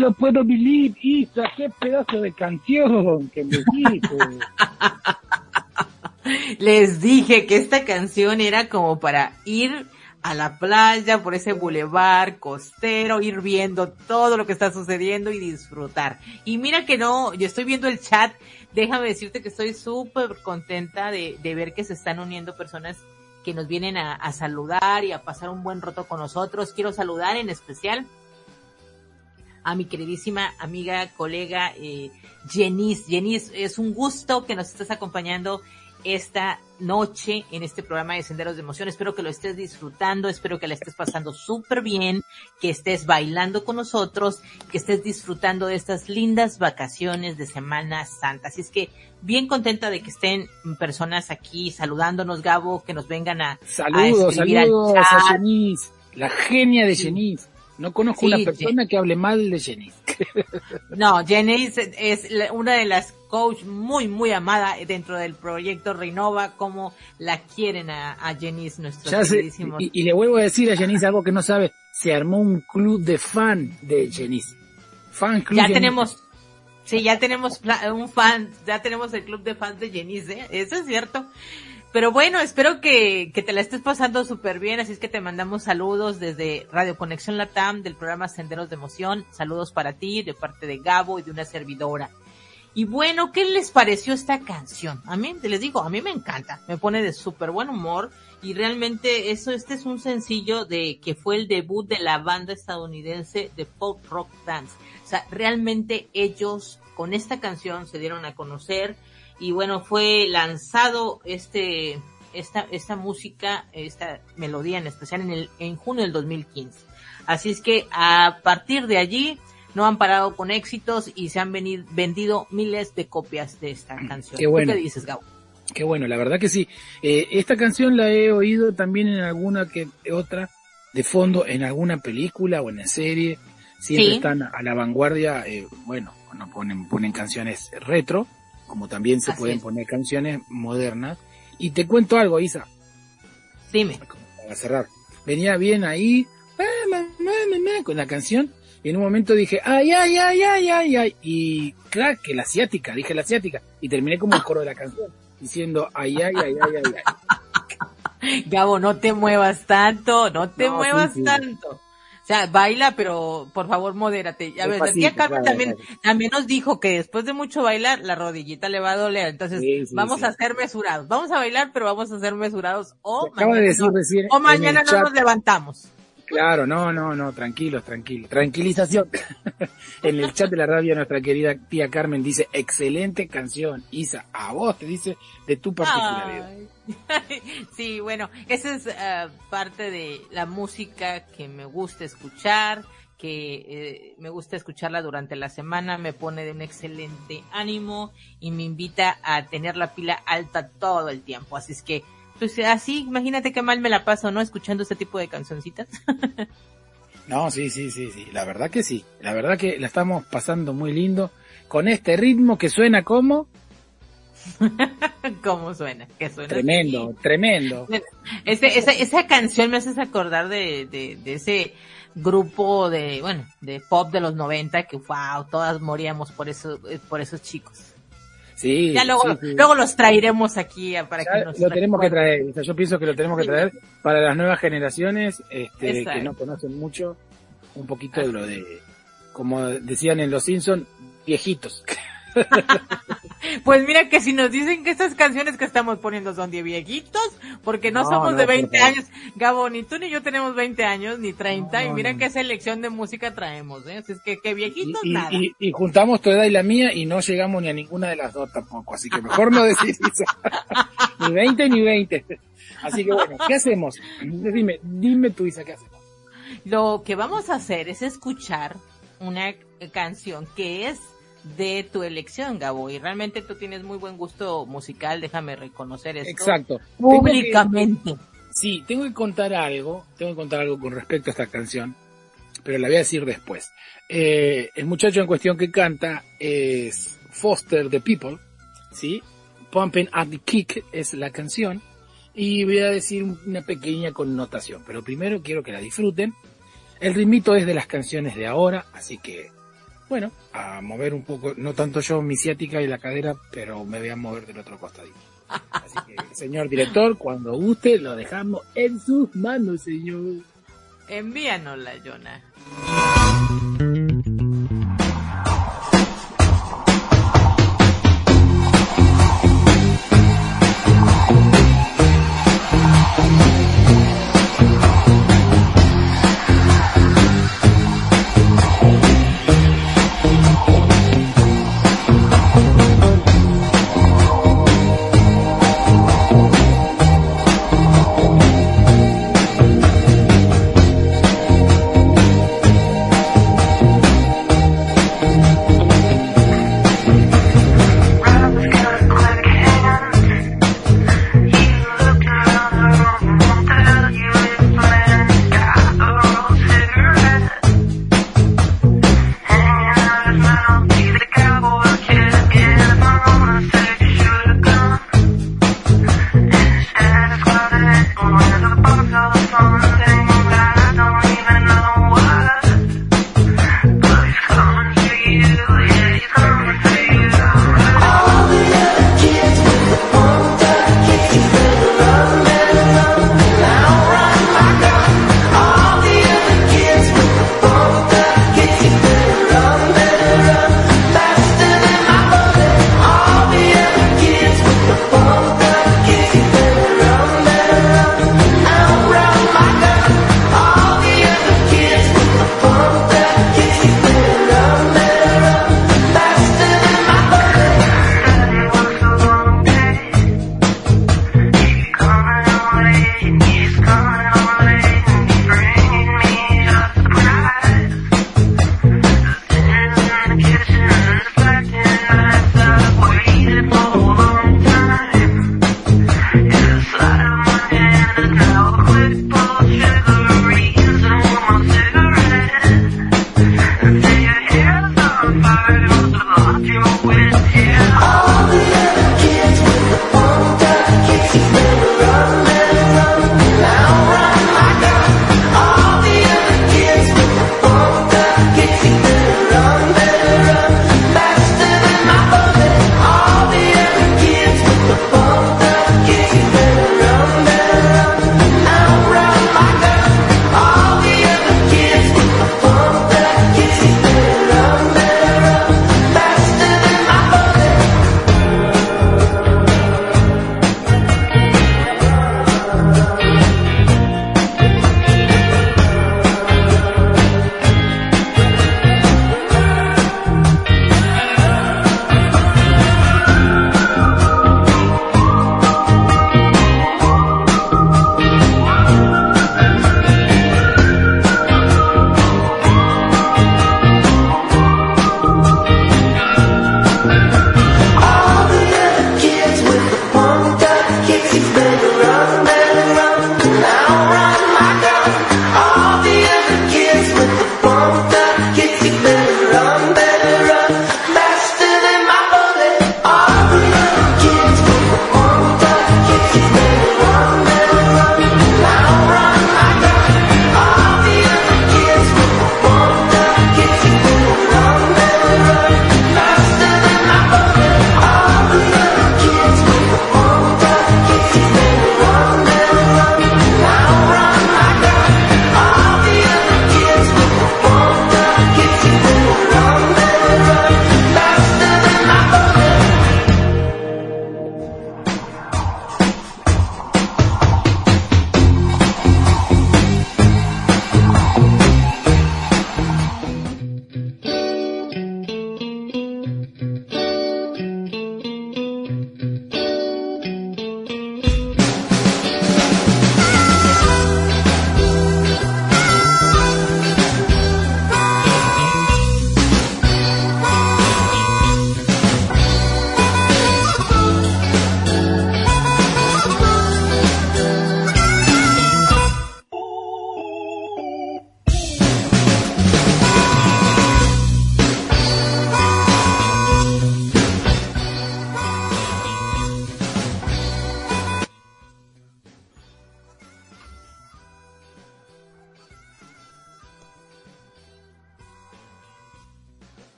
Lo puedo believe, Isa, qué pedazo de canción que me hiciste. Les dije que esta canción era como para ir a la playa por ese bulevar costero, ir viendo todo lo que está sucediendo y disfrutar. Y mira que no, yo estoy viendo el chat, déjame decirte que estoy súper contenta de, de ver que se están uniendo personas que nos vienen a, a saludar y a pasar un buen rato con nosotros. Quiero saludar en especial a mi queridísima amiga, colega eh, Jenis. Jenis, es un gusto que nos estés acompañando esta noche en este programa de Senderos de Emoción. Espero que lo estés disfrutando, espero que la estés pasando súper bien, que estés bailando con nosotros, que estés disfrutando de estas lindas vacaciones de Semana Santa. Así es que bien contenta de que estén personas aquí saludándonos, Gabo, que nos vengan a, a Saludos, al saludos chat. a Jenis, la genia de Jenis. No conozco Sí, una persona que hable mal de Jenis. No, Jenny es, es una de las coach muy, muy amada dentro del proyecto Renova, como la quieren a, a Jenny, queridísimos. y, y le vuelvo a decir a Jenis algo que no sabe. Se armó un club de fan de Jenis. Fan club ya tenemos, sí, ya tenemos un fan, ya tenemos el club de fans de Jenny, ¿eh? Eso es cierto. Pero bueno, espero que, que te la estés pasando súper bien, así es que te mandamos saludos desde Radio Conexión Latam del programa Senderos de Emoción. Saludos para ti, de parte de Gabo y de una servidora. Y bueno, ¿qué les pareció esta canción? A mí, les digo, a mí me encanta, me pone de súper buen humor y realmente eso, este es un sencillo de que fue el debut de la banda estadounidense de pop rock dance. O sea, realmente ellos con esta canción se dieron a conocer y bueno, fue lanzado este, esta, esta música, esta melodía en especial en el, en junio del 2015. Así es que a partir de allí no han parado con éxitos y se han venido, vendido miles de copias de esta canción. Qué bueno. ¿Tú qué dices, Gabo? Qué bueno, la verdad que sí. Eh, esta canción la he oído también en alguna que otra de fondo, en alguna película o en la serie. Siempre Sí. están a la vanguardia, eh, bueno, ponen, ponen canciones retro, como también se Así pueden es. poner canciones modernas. Y te cuento algo, Isa, Dime. para cerrar. Venía bien ahí, ah, con la canción, y en un momento dije, ay, ay, ay, ay, ay, ay, y claro, que la asiática, dije la asiática, y terminé como el coro de la canción, diciendo, ay, ay, ay, ay, ay, ay. Gabo, no te muevas tanto, no te No, muevas sí, sí. tanto. Sea, baila, pero por favor modérate. La tía Despacito, Carmen también, también nos dijo que después de mucho bailar, la rodillita le va a doler. Entonces, Sí, sí, vamos sí. a ser mesurados. Vamos a bailar, pero vamos a ser mesurados. O de mañana, decir o mañana no chat. nos levantamos. Claro, no, no, no, tranquilos, tranquilos. Tranquilización. en el chat de la radio nuestra querida tía Carmen dice, excelente canción. Isa, a vos te dice de tu particularidad. Sí, bueno, esa es eh, parte de la música que me gusta escuchar, que eh, me gusta escucharla durante la semana, me pone de un excelente ánimo y me invita a tener la pila alta todo el tiempo. Así es que, pues así, imagínate qué mal me la paso, ¿no? Escuchando este tipo de cancioncitas. No, sí, sí, sí, sí. La verdad que sí. La verdad que la estamos pasando muy lindo con este ritmo que suena como ¿Cómo suena? Que suena tremendo, tremendo. Ese, esa, esa canción me hace acordar de, de, de ese grupo de, bueno, de pop de los 90 que wow, todas moríamos por eso, eh, por esos chicos. Sí, Ya luego, sí, sí. luego los traeremos aquí para Ya que nos lo tenemos que traer. O sea, yo pienso que lo tenemos que traer para las nuevas generaciones este, que no conocen mucho un poquito de lo de, como decían en Los Simpson, viejitos. Pues mira que si nos dicen que estas canciones que estamos poniendo son de viejitos, porque no, No, somos no, de por 20 favor. años. Gabo, ni tú ni yo tenemos 20 años, ni 30, No, y mira qué selección de música traemos, ¿eh? Así es que, que viejitos, y- nada. y- y juntamos tu edad y la mía y no llegamos ni a ninguna de las dos tampoco. Así que mejor no decir eso. ni 20 ni 20. Así que bueno, ¿qué hacemos? Dime, dime tú, Isa, ¿qué hacemos? Lo que vamos a hacer es escuchar una canción que es de tu elección, Gabo, y realmente tú tienes muy buen gusto musical, déjame reconocer esto Exacto. Tengo que- públicamente. Sí, tengo que contar algo, tengo que contar algo con respecto a esta canción, pero la voy a decir después. Eh, el muchacho en cuestión que canta es Foster the People, ¿sí? Pumping at the Kick es la canción, y voy a decir una pequeña connotación, pero primero quiero que la disfruten. El ritmito es de las canciones de ahora, así que, bueno, a mover un poco, no tanto yo mi ciática y la cadera, pero me voy a mover del otro costadito. Así que, señor director, cuando guste, lo dejamos en sus manos, señor. Envíanosla, Jonah.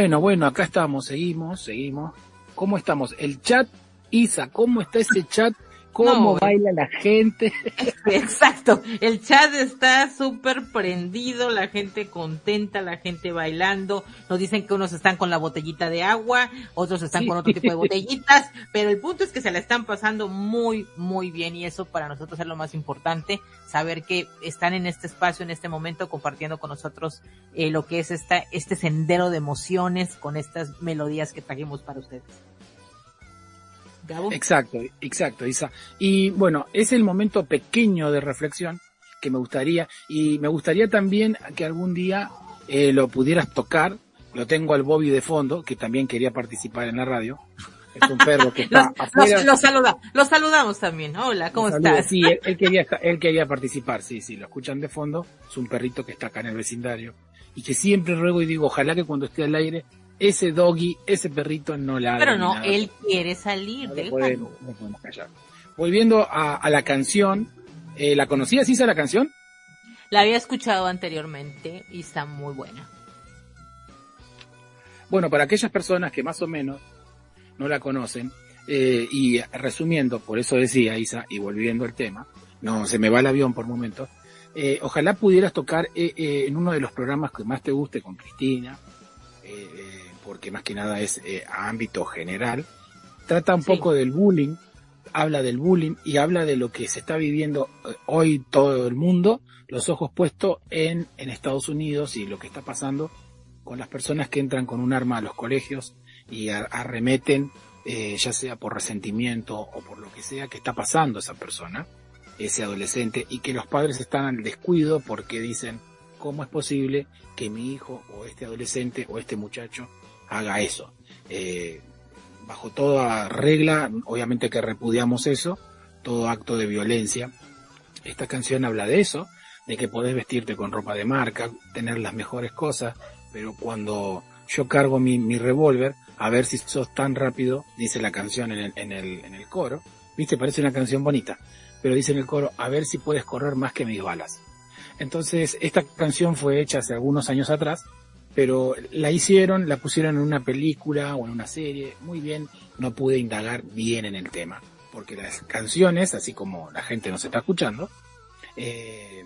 Bueno, bueno, acá estamos, seguimos, seguimos. ¿Cómo estamos? El chat, Isa, ¿cómo está ese chat? ¿Cómo No, baila la gente? Exacto, el chat está súper prendido, la gente contenta, la gente bailando, nos dicen que unos están con la botellita de agua, otros están Sí. con otro tipo de botellitas, pero el punto es que se la están pasando muy, muy bien y eso para nosotros es lo más importante, saber que están en este espacio, en este momento, compartiendo con nosotros eh, lo que es esta, este sendero de emociones con estas melodías que trajimos para ustedes. Gabo. Exacto, exacto, Isa. Y bueno, es el momento pequeño de reflexión que me gustaría, y me gustaría también que algún día eh, lo pudieras tocar. Lo tengo al Bobby de fondo, que también quería participar en la radio. Es un perro que Los, está afuera. los- los saluda, los saludamos también. Hola, ¿cómo estás? Sí, él, él quería, él quería participar, sí, sí, lo escuchan de fondo. Es un perrito que está acá en el vecindario. Y que siempre ruego y digo, ojalá que cuando esté al aire, ese doggy, ese perrito no la Pero no, él quiere salir no del no callar. Volviendo a, a la canción, eh, ¿la conocías, Isa, la canción? La había escuchado anteriormente y está muy buena. Bueno, para aquellas personas que más o menos no la conocen, eh, y resumiendo, por eso decía Isa, y volviendo al tema, no, se me va el avión por momentos, eh, ojalá pudieras tocar eh, eh, en uno de los programas que más te guste con Cristina, eh, eh, porque más que nada es eh, a ámbito general, trata un Sí. poco del bullying, habla del bullying y habla de lo que se está viviendo eh, hoy todo el mundo, los ojos puestos en, en Estados Unidos y lo que está pasando con las personas que entran con un arma a los colegios y arremeten, eh, ya sea por resentimiento o por lo que sea que está pasando esa persona, ese adolescente, y que los padres están al descuido porque dicen, ¿cómo es posible que mi hijo o este adolescente o este muchacho haga eso? Eh, bajo toda regla, obviamente que repudiamos eso, todo acto de violencia. Esta canción habla de eso, de que podés vestirte con ropa de marca, tener las mejores cosas, pero cuando yo cargo mi, mi revólver, a ver si sos tan rápido, dice la canción en el, en el, en el coro, viste, parece una canción bonita, pero dice en el coro, a ver si puedes correr más que mis balas. Entonces, esta canción fue hecha hace algunos años atrás, pero la hicieron, la pusieron en una película o en una serie, muy bien, no pude indagar bien en el tema, porque las canciones, así como la gente nos está escuchando, eh,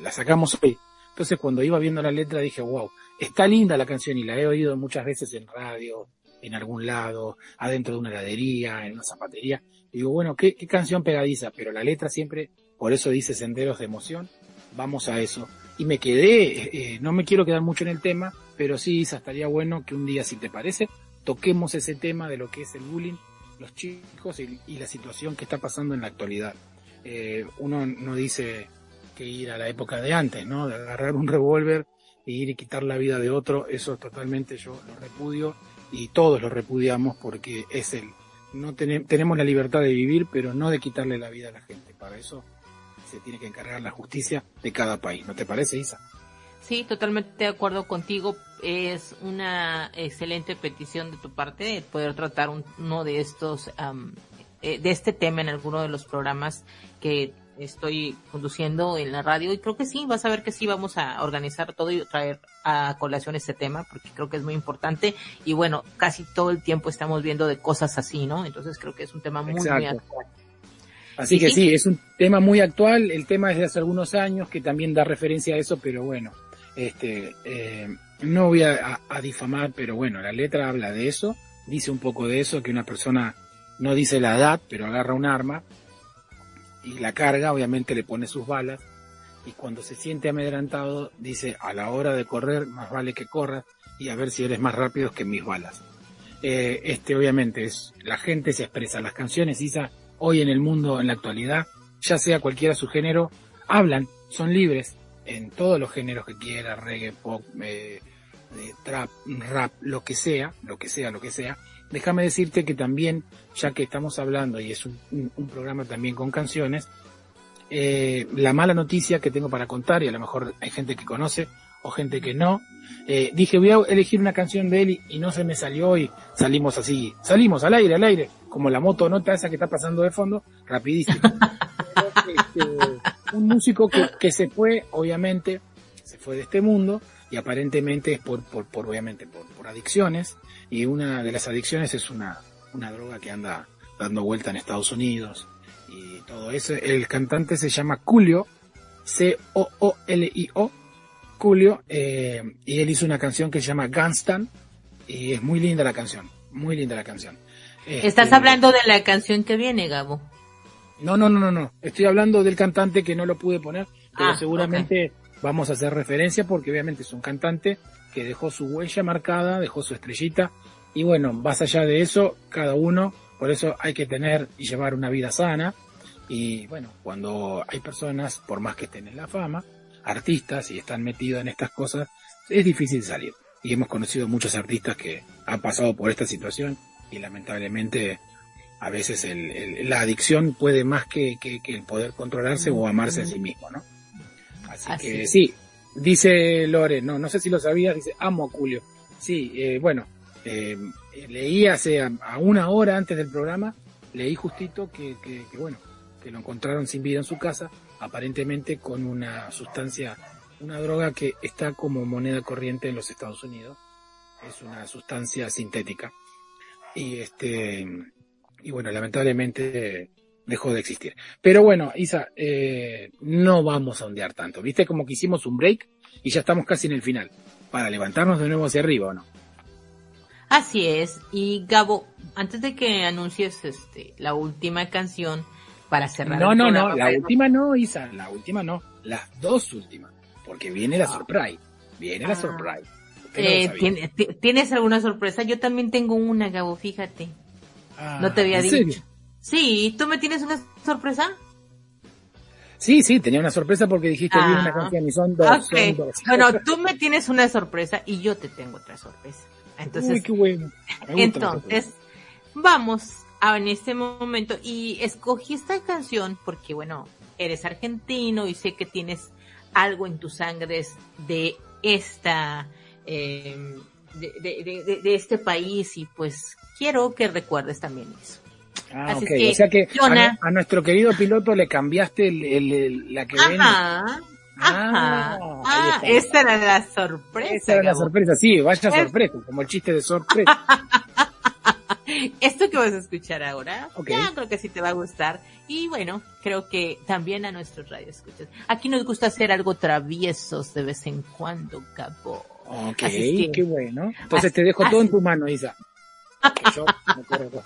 la, sacamos hoy. Entonces cuando iba viendo la letra dije, wow, está linda la canción y la he oído muchas veces en radio, en algún lado, adentro de una heladería, en una zapatería. Digo, bueno, qué, qué canción pegadiza, pero la letra siempre, por eso dice senderos de emoción, vamos a eso. Y me quedé, eh, no me quiero quedar mucho en el tema, pero sí, estaría bueno que un día, si te parece, toquemos ese tema de lo que es el bullying, los chicos y, la situación que está pasando en la actualidad. Eh, uno no dice que ir a la época de antes, ¿no? De agarrar un revólver e ir y quitar la vida de otro, eso totalmente yo lo repudio y todos lo repudiamos porque es el, no tenem- tenemos la libertad de vivir, pero no de quitarle la vida a la gente. Para eso se tiene que encargar la justicia de cada país. ¿No te parece, Isa? Sí, totalmente de acuerdo contigo. Es una excelente petición de tu parte de poder tratar un- uno de estos, eh, de este tema en alguno de los programas que estoy conduciendo en la radio y creo que sí, vas a ver que sí vamos a organizar todo y traer a colación este tema porque creo que es muy importante y bueno, casi todo el tiempo estamos viendo de cosas así, ¿no? Entonces creo que es un tema muy, muy actual. Así Sí, que sí. es un tema muy actual, el tema es de hace algunos años que también da referencia a eso, pero bueno, este, eh, no voy a, a- difamar, pero bueno, la letra habla de eso, dice un poco de eso, que una persona no dice la edad, pero agarra un arma y la carga, obviamente le pone sus balas, y cuando se siente amedrentado, dice, a la hora de correr, más vale que corras, y a ver si eres más rápido que mis balas. Eh, este obviamente es, la gente se expresa, las canciones, Isa, hoy en el mundo, en la actualidad, ya sea cualquiera su género, hablan, son libres en todos los géneros que quiera, reggae, pop, eh, eh, trap, rap, lo que sea, lo que sea, lo que sea. Déjame decirte que también, ya que estamos hablando y es un, programa también con canciones, eh, la mala noticia que tengo para contar, y a lo mejor hay gente que conoce o gente que no, eh, dije voy a elegir una canción de él y, y no se me salió y salimos así, salimos al aire, al aire, como la moto nota esa que está pasando de fondo, rapidísimo. Este, un músico que, que se fue, obviamente, se fue de este mundo, y aparentemente es por, por, por obviamente por, por adicciones y una de las adicciones es una, una droga que anda dando vuelta en Estados Unidos y todo eso. El cantante se llama Julio, C-O-O-L-I-O, Julio, eh, y él hizo una canción que se llama Gunstan y es muy linda la canción, muy linda la canción. Estás Este, hablando de la canción que viene, Gabo. No, no, no, no, no. Estoy hablando del cantante que no lo pude poner, pero Ah, seguramente vamos a hacer referencia porque obviamente es un cantante que dejó su huella marcada, dejó su estrellita y bueno, más allá de eso, cada uno, por eso hay que tener y llevar una vida sana y bueno, cuando hay personas, por más que estén en la fama, artistas y están metidos en estas cosas, es difícil salir. Y hemos conocido muchos artistas que han pasado por esta situación y lamentablemente a veces el, el- la adicción puede más que, que- que el poder controlarse o amarse a sí mismo, ¿no? Así, Así que sí, dice Lore, no, no sé si lo sabías, dice, amo a Julio. Sí, eh, bueno, eh, leí hace a, a una hora antes del programa, leí justito que, que, que, bueno, que lo encontraron sin vida en su casa, aparentemente con una sustancia, una droga que está como moneda corriente en los Estados Unidos. Es una sustancia sintética. Y este, y bueno, lamentablemente dejó de existir. Pero bueno, Isa, eh, no vamos a ondear tanto. Viste como que hicimos un break y ya estamos casi en el final. Para levantarnos de nuevo hacia arriba, ¿o no? Así es. Y Gabo, antes de que anuncies este la última canción para cerrar. No, no, no, la última no, Isa, la última no, las dos últimas, porque viene la surprise, viene la Ah. surprise. No Eh, sabía. ¿tien- ti- ¿Tienes alguna sorpresa? Yo también tengo una, Gabo, fíjate. Ah, No te había ¿en dicho. serio? Sí, ¿tú me tienes una sorpresa? Sí, sí, tenía una sorpresa porque dijiste Ah. una canción y son dos, son dos. Bueno, tú me tienes una sorpresa y yo te tengo otra sorpresa. Entonces, Uy, qué bueno. Entonces, vamos a en este momento y escogí esta canción porque, bueno, eres argentino y sé que tienes algo en tus sangres de esta, eh, de, de- de- este país y pues quiero que recuerdes también eso. Ah, Así es que, o sea que a, Jonah- nu- a nuestro querido piloto le cambiaste el, el- el- la que. Ajá, Ah, ajá. Ah, está. esa era la sorpresa. Esa era la sorpresa, sí, vaya Es- sorpresa, como el chiste de sorpresa. Esto que vas a escuchar ahora, ya creo que sí te va a gustar. Y bueno, creo que también a nuestros radioescuchas. Aquí nos gusta hacer algo traviesos de vez en cuando, Gabo. Ok, Así es que- qué bueno. Entonces así- te dejo todo así- en tu mano, Isa. Que yo me corro.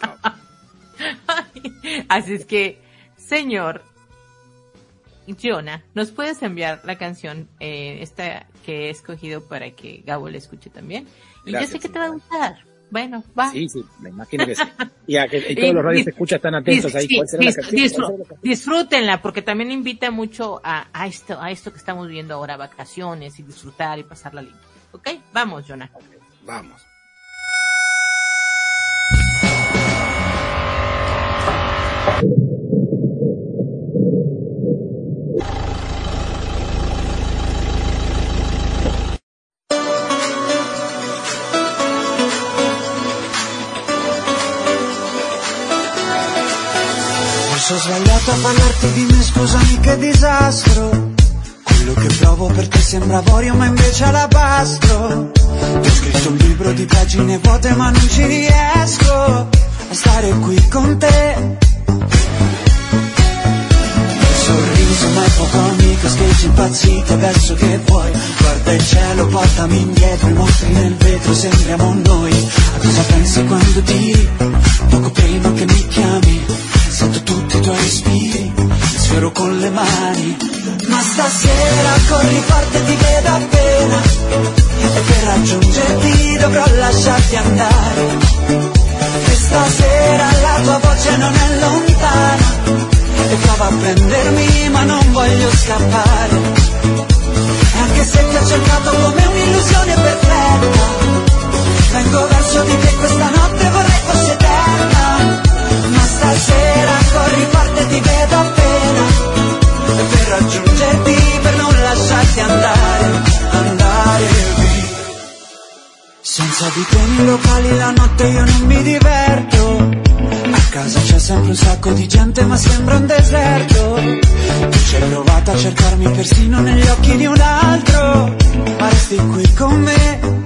Así es que, señor Jonah, ¿nos puedes enviar la canción eh, esta que he escogido para que Gabo la escuche también? Y Gracias, yo sé que te va a gustar. Bueno, va. Sí, sí, me imagino que sí. Y, a que, y todos los radios se escuchan están atentos ahí. Disfrútenla porque también invita mucho a, a esto a esto que estamos viendo ahora vacaciones y disfrutar y pasarla lindo ¿ok? vamos Jonah Vamos. Ho sbagliato a parlarti di me, scusami che disastro. Quello che provo per te sembra avorio ma invece alabastro. Ti ho scritto un libro di pagine vuote ma non ci riesco a stare qui con te. Sorriso ma è poco amico, scherzi impazziti adesso che vuoi. Guarda il cielo, portami indietro, i mostri nel vetro, sembriamo noi. A cosa pensi quando tiri? Poco prima che mi chiami, sento tutti i tuoi respiri, ti sfioro con le mani. Ma stasera corri forte, ti vedo appena. E per raggiungerti dovrò lasciarti andare. E stasera la tua voce non è lontana e prova a prendermi ma non voglio scappare anche se ti ho cercato come un'illusione perfetta vengo verso di te questa notte vorrei fosse eterna ma stasera corri forte ti vedo appena. Per raggiungerti per non lasciarti andare andare via. Senza di te nei locali la notte io non mi diverto. A casa c'è sempre un sacco di gente ma sembra un deserto. Tu ci hai provato a cercarmi persino negli occhi di un altro. Ma resti qui con me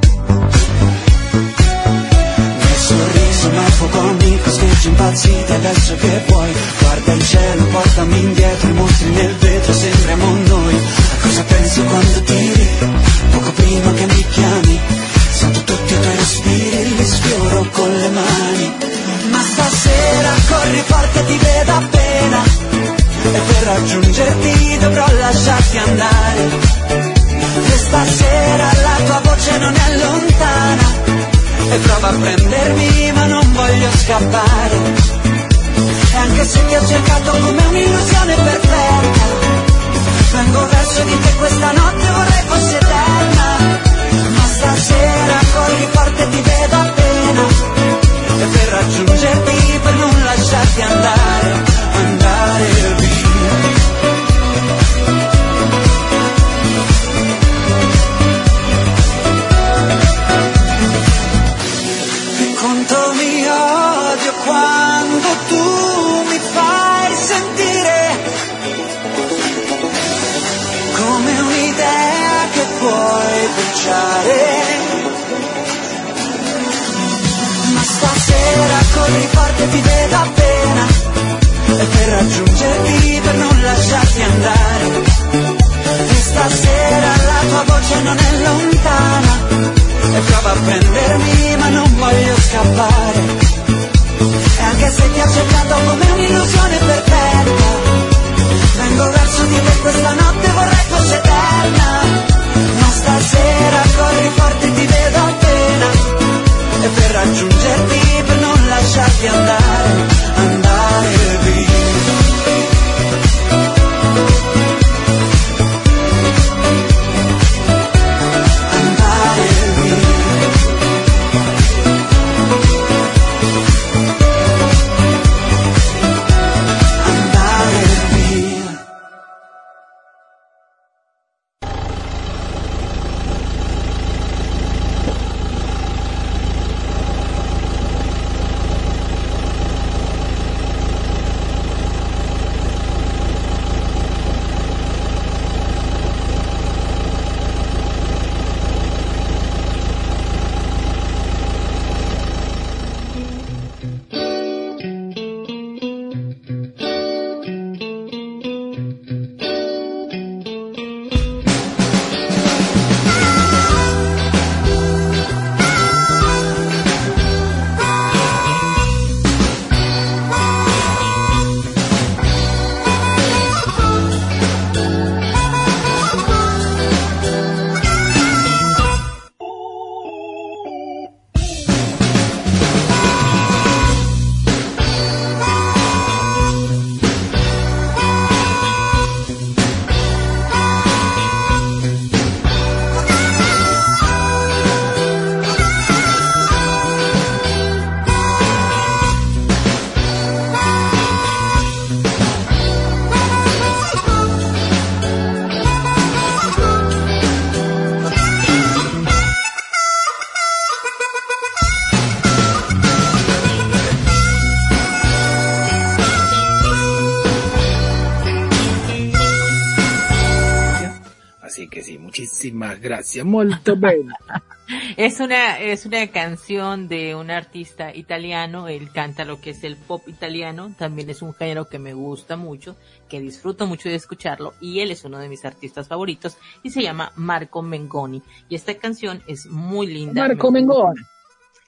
sorriso ma fuoco amico Scheggi impazziti adesso che vuoi. Guarda il cielo, portami indietro I mostri nel vetro, sembriamo noi. Cosa pensi quando tiri? Poco prima che mi chiami Sento tutti i tuoi respiri Li sfioro con le mani. Ma stasera corri forte ti vedo appena. E per raggiungerti dovrò lasciarti andare. E stasera la tua voce non è lontana E prova a prendermi ma non voglio scappare. E anche se ti ho cercato come un'illusione perfetta Vengo verso di te questa notte vorrei fosse eterna. Ma stasera corri forte ti vedo appena E per raggiungerti per non lasciarti andare bruciare. Ma stasera corri forte ti vedo appena e per raggiungerti per non lasciarti andare. E stasera la tua voce non è lontana e prova a prendermi ma non voglio scappare. E anche se ti ho cercato come un'illusione perfetta, vengo verso di te questa notte vorrei fosse eterna. Stasera corri forte ti vedo appena e per raggiungerti per non lasciarti andare, andare via. Molto bene. Es una, es una canción de un artista italiano, él canta lo que es el pop italiano, también es un género que me gusta mucho, que disfruto mucho de escucharlo, y él es uno de mis artistas favoritos, y se llama Marco Mengoni, y esta canción es muy linda. Marco. Mengoni.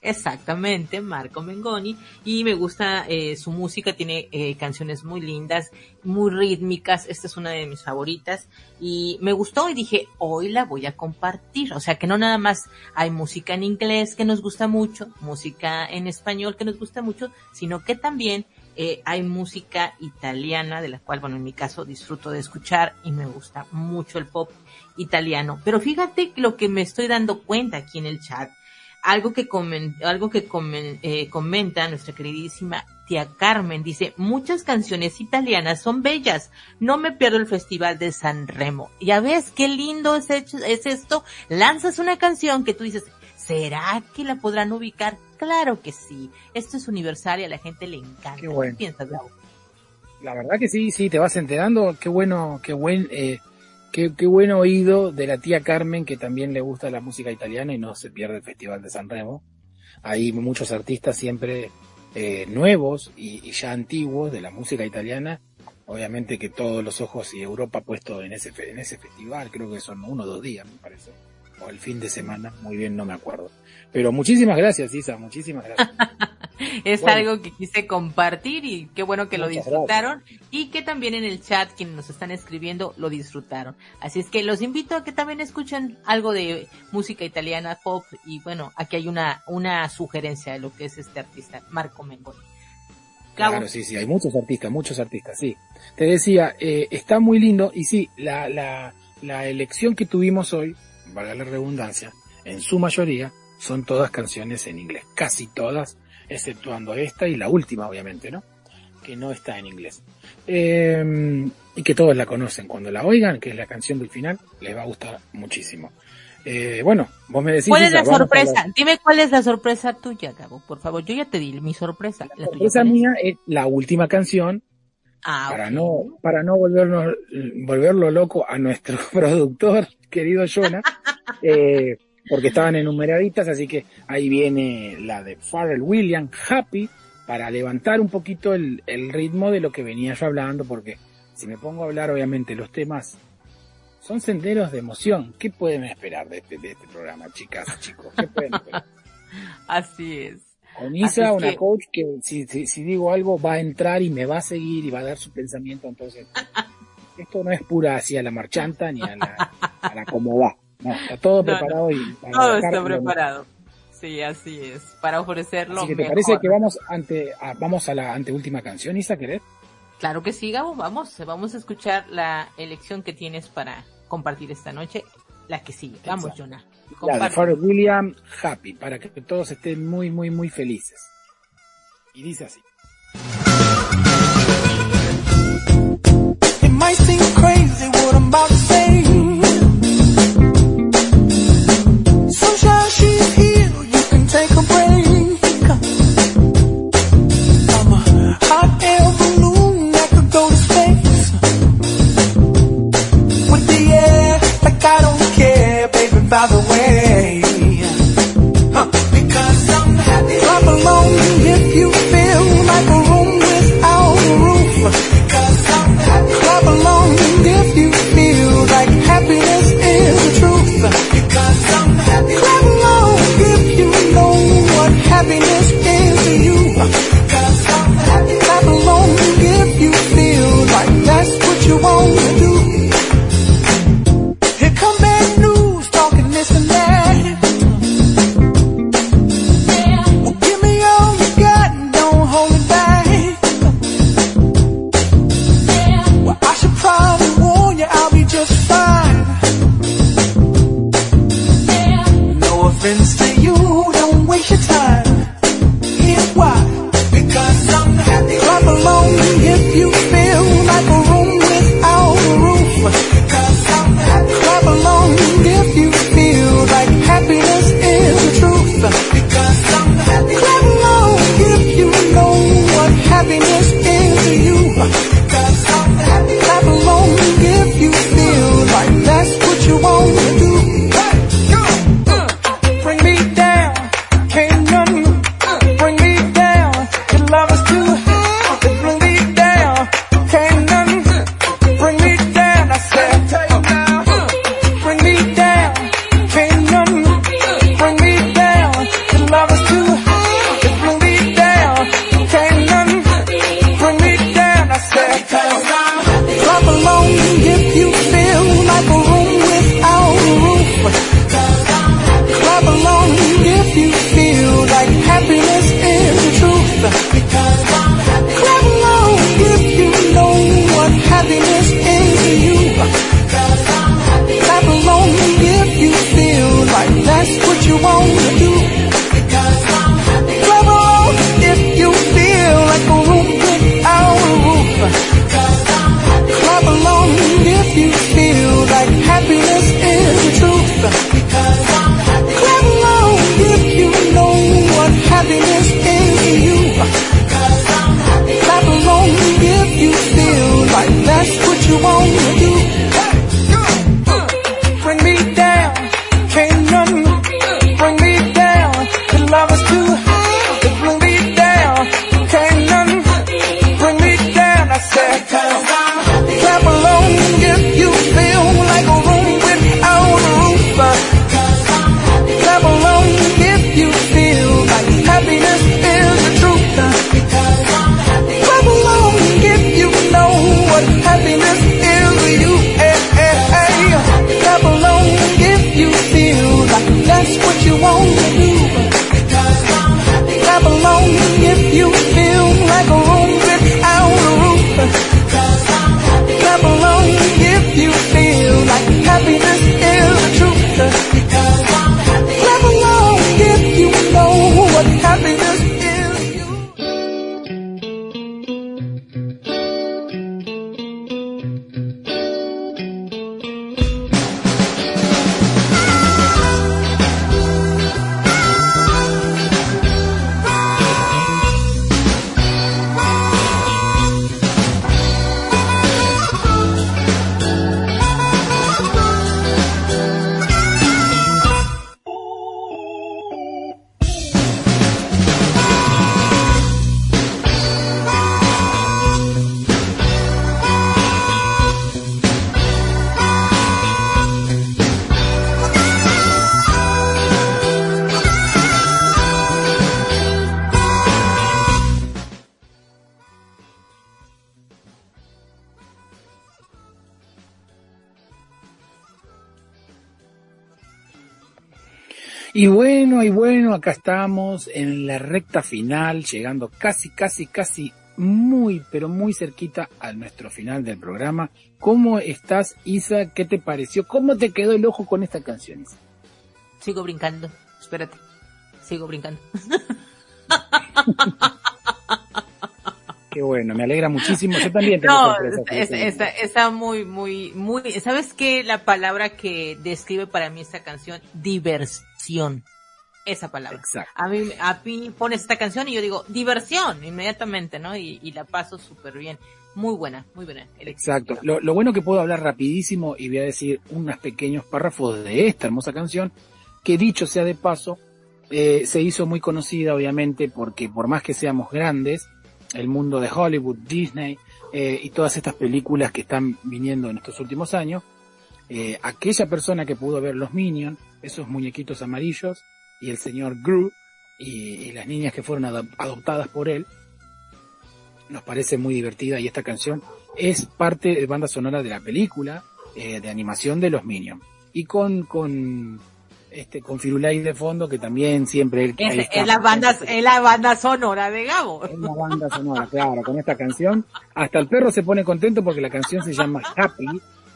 Exactamente, Marco Mengoni. Y me gusta eh, su música, tiene eh, canciones muy lindas, muy rítmicas. Esta es una de mis favoritas. Y me gustó y dije, hoy la voy a compartir. O sea que no nada más hay música en inglés que nos gusta mucho, música en español que nos gusta mucho, sino que también eh, hay música italiana, de la cual, bueno, en mi caso disfruto de escuchar y me gusta mucho el pop italiano. Pero fíjate lo que me estoy dando cuenta aquí en el chat algo que comen, algo que comen, eh, comenta nuestra queridísima tía Carmen dice muchas canciones italianas son bellas no me pierdo el festival de San Remo ya ves qué lindo es, hecho, es esto lanzas una canción que tú dices ¿Será que la podrán ubicar? Claro que sí. Esto es universal y a la gente le encanta. Qué bueno. ¿Qué piensas? La verdad que sí, sí, te vas enterando. Qué bueno, qué buen, eh, qué, qué buen oído de la tía Carmen, que también le gusta la música italiana y no se pierde el Festival de San Remo. Hay muchos artistas siempre eh, nuevos y, y ya antiguos de la música italiana. Obviamente que todos los ojos y Europa puesto en ese, en ese festival, creo que son uno o dos días, me parece. O el fin de semana, muy bien, no me acuerdo. Pero muchísimas gracias, Isa, muchísimas gracias. Es Bueno. algo que quise compartir y qué bueno que lo disfrutaron y que también en el chat quienes nos están escribiendo lo disfrutaron. Así es que los invito a que también escuchen algo de música italiana, pop y bueno, aquí hay una, una sugerencia de lo que es este artista, Marco Mengoni. Claro, sí, sí, hay muchos artistas, muchos artistas, sí. Te decía, eh, está muy lindo y sí, la, la, la elección que tuvimos hoy, valga la redundancia, en su mayoría son todas canciones en inglés, casi todas, exceptuando esta y la última, obviamente, ¿no? Que no está en inglés. Eh, y que todos la conocen. Cuando la oigan, que es la canción del final, les va a gustar muchísimo. Eh, bueno, vos me decís... ¿cuál es la sorpresa? hablar- Dime cuál es la sorpresa tuya, Gabo, por favor. Yo ya te di mi sorpresa. La ¿La sorpresa mía es la última canción Ah, para no para no volvernos volverlo loco a nuestro productor querido Jonah eh, porque estaban enumeraditas así que ahí viene la de Pharrell Williams Happy para levantar un poquito el, el ritmo de lo que venía yo hablando porque si me pongo a hablar obviamente los temas son senderos de emoción ¿qué pueden esperar de este, de este programa chicas chicos? ¿qué pueden esperar? Así es. Con Así Isa, una que- coach que si, si, si digo algo va a entrar y me va a seguir y va a dar su pensamiento, entonces esto no es pura hacia la marchanta ni a la, a la como va. No, está todo No, no. preparado y para Todo está preparado. Sí, así es. Para ofrecerlo Así que te mejor. parece que vamos ante a, vamos a la anteúltima canción, Isa, ¿querés? Claro que sí, Gabo. Vamos, vamos a escuchar la elección que tienes para compartir esta noche. La que sigue. Vamos. Jonah. La de Comparte. Pharrell Williams, Happy, para que todos estén muy, muy, muy felices. Y dice así. It might seem crazy what I'm about to say. By the way. Y bueno, y bueno, acá estamos en la recta final, llegando casi, casi, casi muy, pero muy cerquita a nuestro final del programa. ¿Cómo estás, Isa? ¿Qué te pareció? ¿Cómo te quedó el ojo con esta canción, Isa? Sigo brincando. Espérate. Sigo brincando. Qué bueno, me alegra muchísimo. Yo también tengo No, sorpresas. es- está, está muy, muy, muy. ¿Sabes qué? La palabra que describe para mí esta canción, diversión. Esa palabra. Exacto. A mí, a mí pones esta canción y yo digo, diversión, inmediatamente, ¿no? Y, y la paso súper bien. Muy buena, muy buena. Exacto. Lo, lo bueno que puedo hablar rapidísimo y voy a decir unos pequeños párrafos de esta hermosa canción, que dicho sea de paso, eh, se hizo muy conocida obviamente porque por más que seamos grandes, el mundo de Hollywood, Disney eh, y todas estas películas que están viniendo en estos últimos años, eh, aquella persona que pudo ver los Minions, esos muñequitos amarillos, y el señor Gru, y, las niñas que fueron adop- adoptadas por él, nos parece muy divertida y esta canción es parte de banda sonora de la película eh, de animación de los Minions. Y con, con, este, con Firulais de fondo, que también siempre Es, está. es la banda, es la banda sonora de Gabo. Es una banda sonora, claro, con esta canción. Hasta el perro se pone contento porque la canción se llama Happy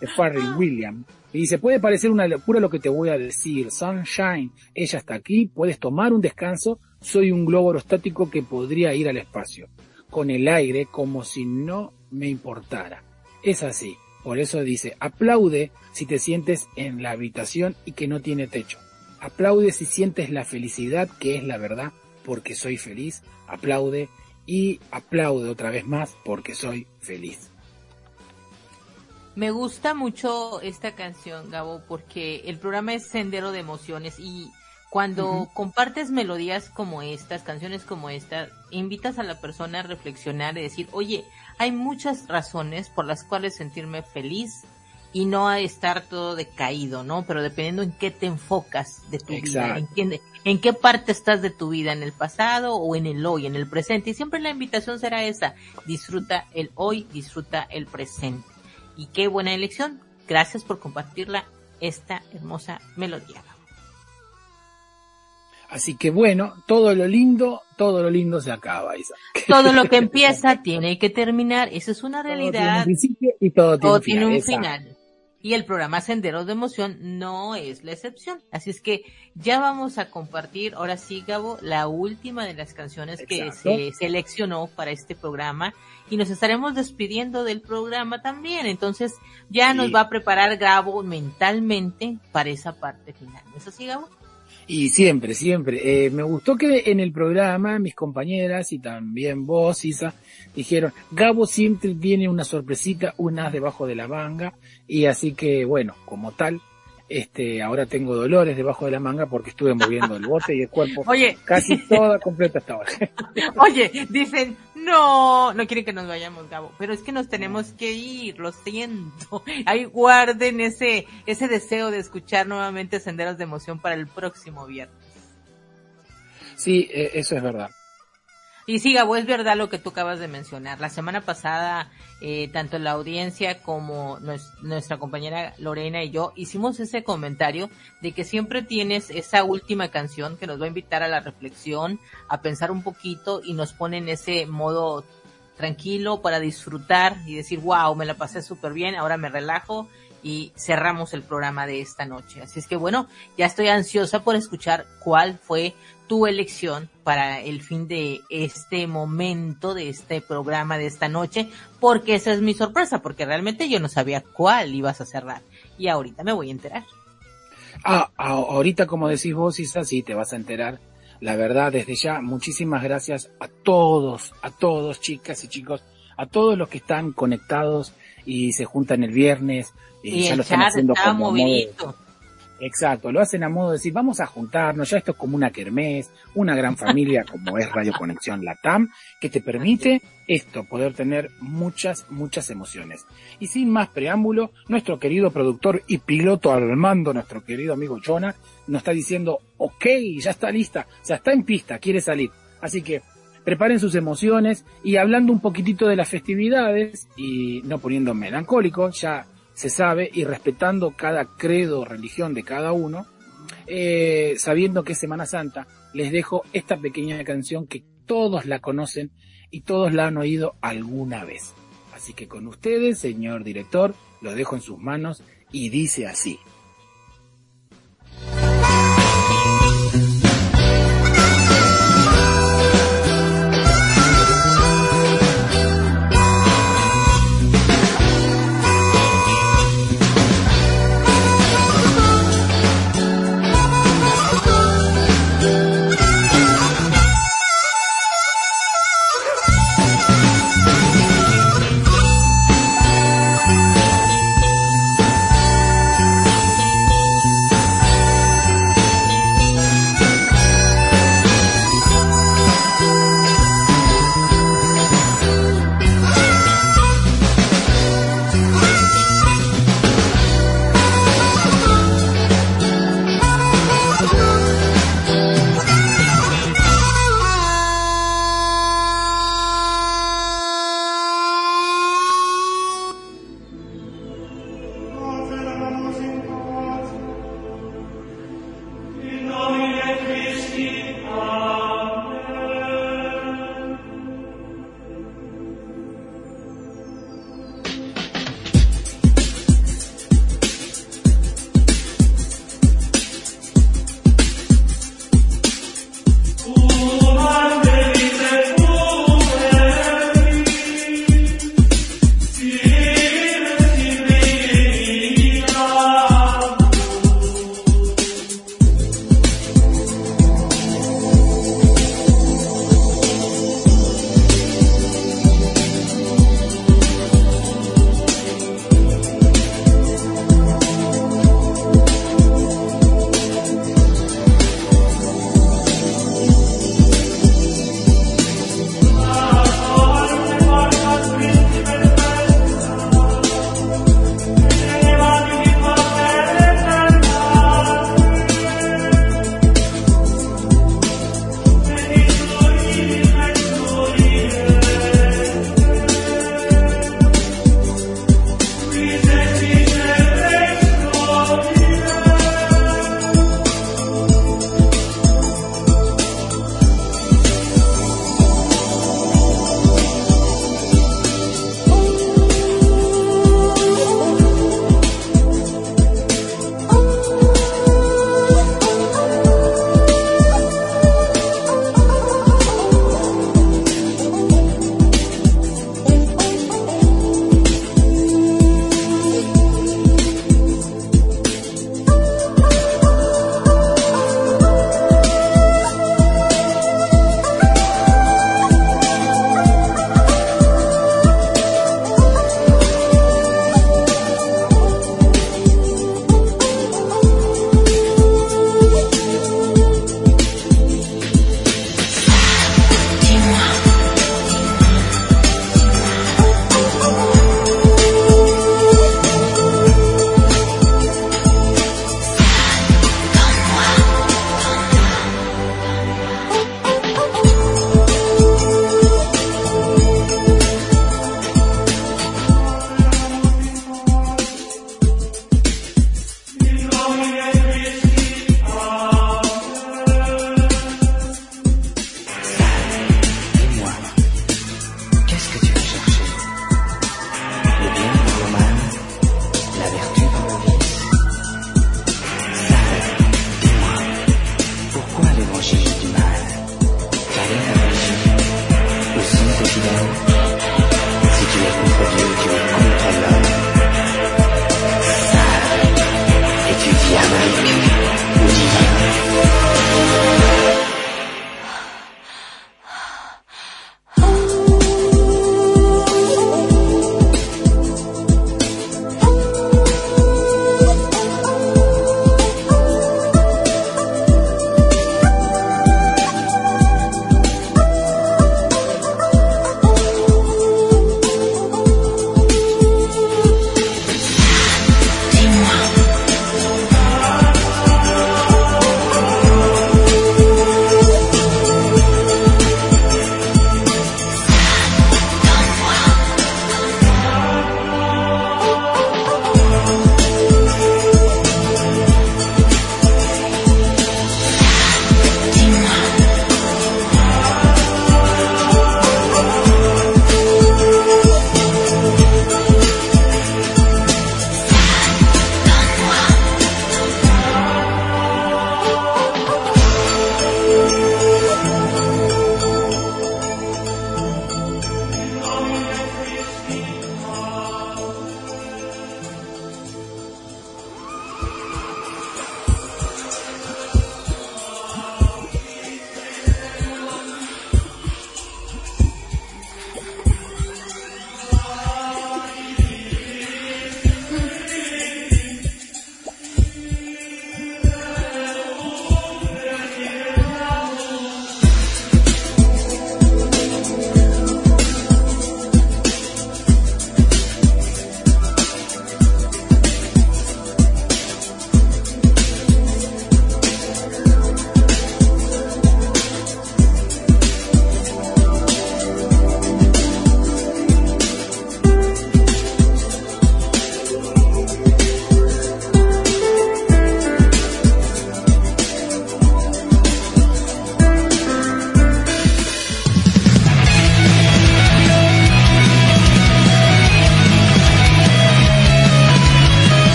de Pharrell Williams. Y dice, puede parecer una locura lo que te voy a decir. Sunshine, ella está aquí, puedes tomar un descanso. Soy un globo aerostático que podría ir al espacio. Con el aire como si no me importara. Es así. Por eso dice, aplaude si te sientes en la habitación y que no tiene techo. Aplaude si sientes la felicidad que es la verdad porque soy feliz. Aplaude y aplaude otra vez más porque soy feliz. Me gusta mucho esta canción, Gabo, porque el programa es Sendero de Emociones y cuando compartes melodías como estas, canciones como esta, invitas a la persona a reflexionar y decir, oye, hay muchas razones por las cuales sentirme feliz y no a estar todo decaído, ¿no? Pero dependiendo en qué te enfocas de tu vida, en Exacto. qué, en qué parte estás de tu vida, en el pasado o en el hoy, en el presente. Y siempre la invitación será esa, disfruta el hoy, disfruta el presente. Y qué buena elección. Gracias por compartirla, esta hermosa melodía. Así que bueno, todo lo lindo, todo lo lindo se acaba, Isa. Todo lo que empieza tiene que terminar. Esa es una Todo tiene un realidad. principio y todo tiene Todo un final. tiene un exacto. final. Y el programa Senderos de Emoción no es la excepción. Así es que ya vamos a compartir, ahora sí, Gabo, la última de las canciones que se seleccionó para este programa. Y nos estaremos despidiendo del programa también. Entonces ya Sí. nos va a preparar Gabo mentalmente para esa parte final. ¿No es así, Gabo? Y siempre, siempre. Eh, me gustó que en el programa mis compañeras y también vos, Isa, dijeron, Gabo siempre tiene una sorpresita, un as debajo de la manga, y así que, bueno, como tal, este, ahora tengo dolores debajo de la manga porque estuve moviendo el bote y el cuerpo Oye, casi toda completa hasta ahora. Oye, dicen, no, no quieren que nos vayamos, Gabo, pero es que nos tenemos que ir, lo siento. Ahí guarden ese, ese deseo de escuchar nuevamente Senderos de Emoción para el próximo viernes. Sí, eh, eso es verdad. Y sí, Gabo, es verdad lo que tú acabas de mencionar. La semana pasada, eh, tanto la audiencia como nues- nuestra compañera Lorena y yo hicimos ese comentario de que siempre tienes esa última canción que nos va a invitar a la reflexión, a pensar un poquito y nos pone en ese modo tranquilo para disfrutar y decir, wow, me la pasé súper bien, ahora me relajo y cerramos el programa de esta noche. Así es que bueno, ya estoy ansiosa por escuchar cuál fue tu elección para el fin de este momento, de este programa de esta noche, porque esa es mi sorpresa, porque realmente yo no sabía cuál ibas a cerrar y ahorita me voy a enterar. Ah, a- ahorita como decís vos, Isa, sí, te vas a enterar. La verdad, desde ya, muchísimas gracias a todos, a todos, chicas y chicos, a todos los que están conectados y se juntan el viernes y, Y ya el lo están haciendo está como modo. Exacto, lo hacen a modo de decir, vamos a juntarnos, ya esto es como una kermés, una gran familia como es Radio Conexión Latam, que te permite esto, poder tener muchas, muchas emociones. Y sin más preámbulo, nuestro querido productor y piloto al mando, nuestro querido amigo Jonah, nos está diciendo, ok, ya está lista, ya está en pista, quiere salir. Así que preparen sus emociones y hablando un poquitito de las festividades y no poniendo melancólico, ya se sabe, y respetando cada credo o religión de cada uno, eh, sabiendo que es Semana Santa, les dejo esta pequeña canción que todos la conocen y todos la han oído alguna vez. Así que con ustedes, señor director, lo dejo en sus manos y dice así.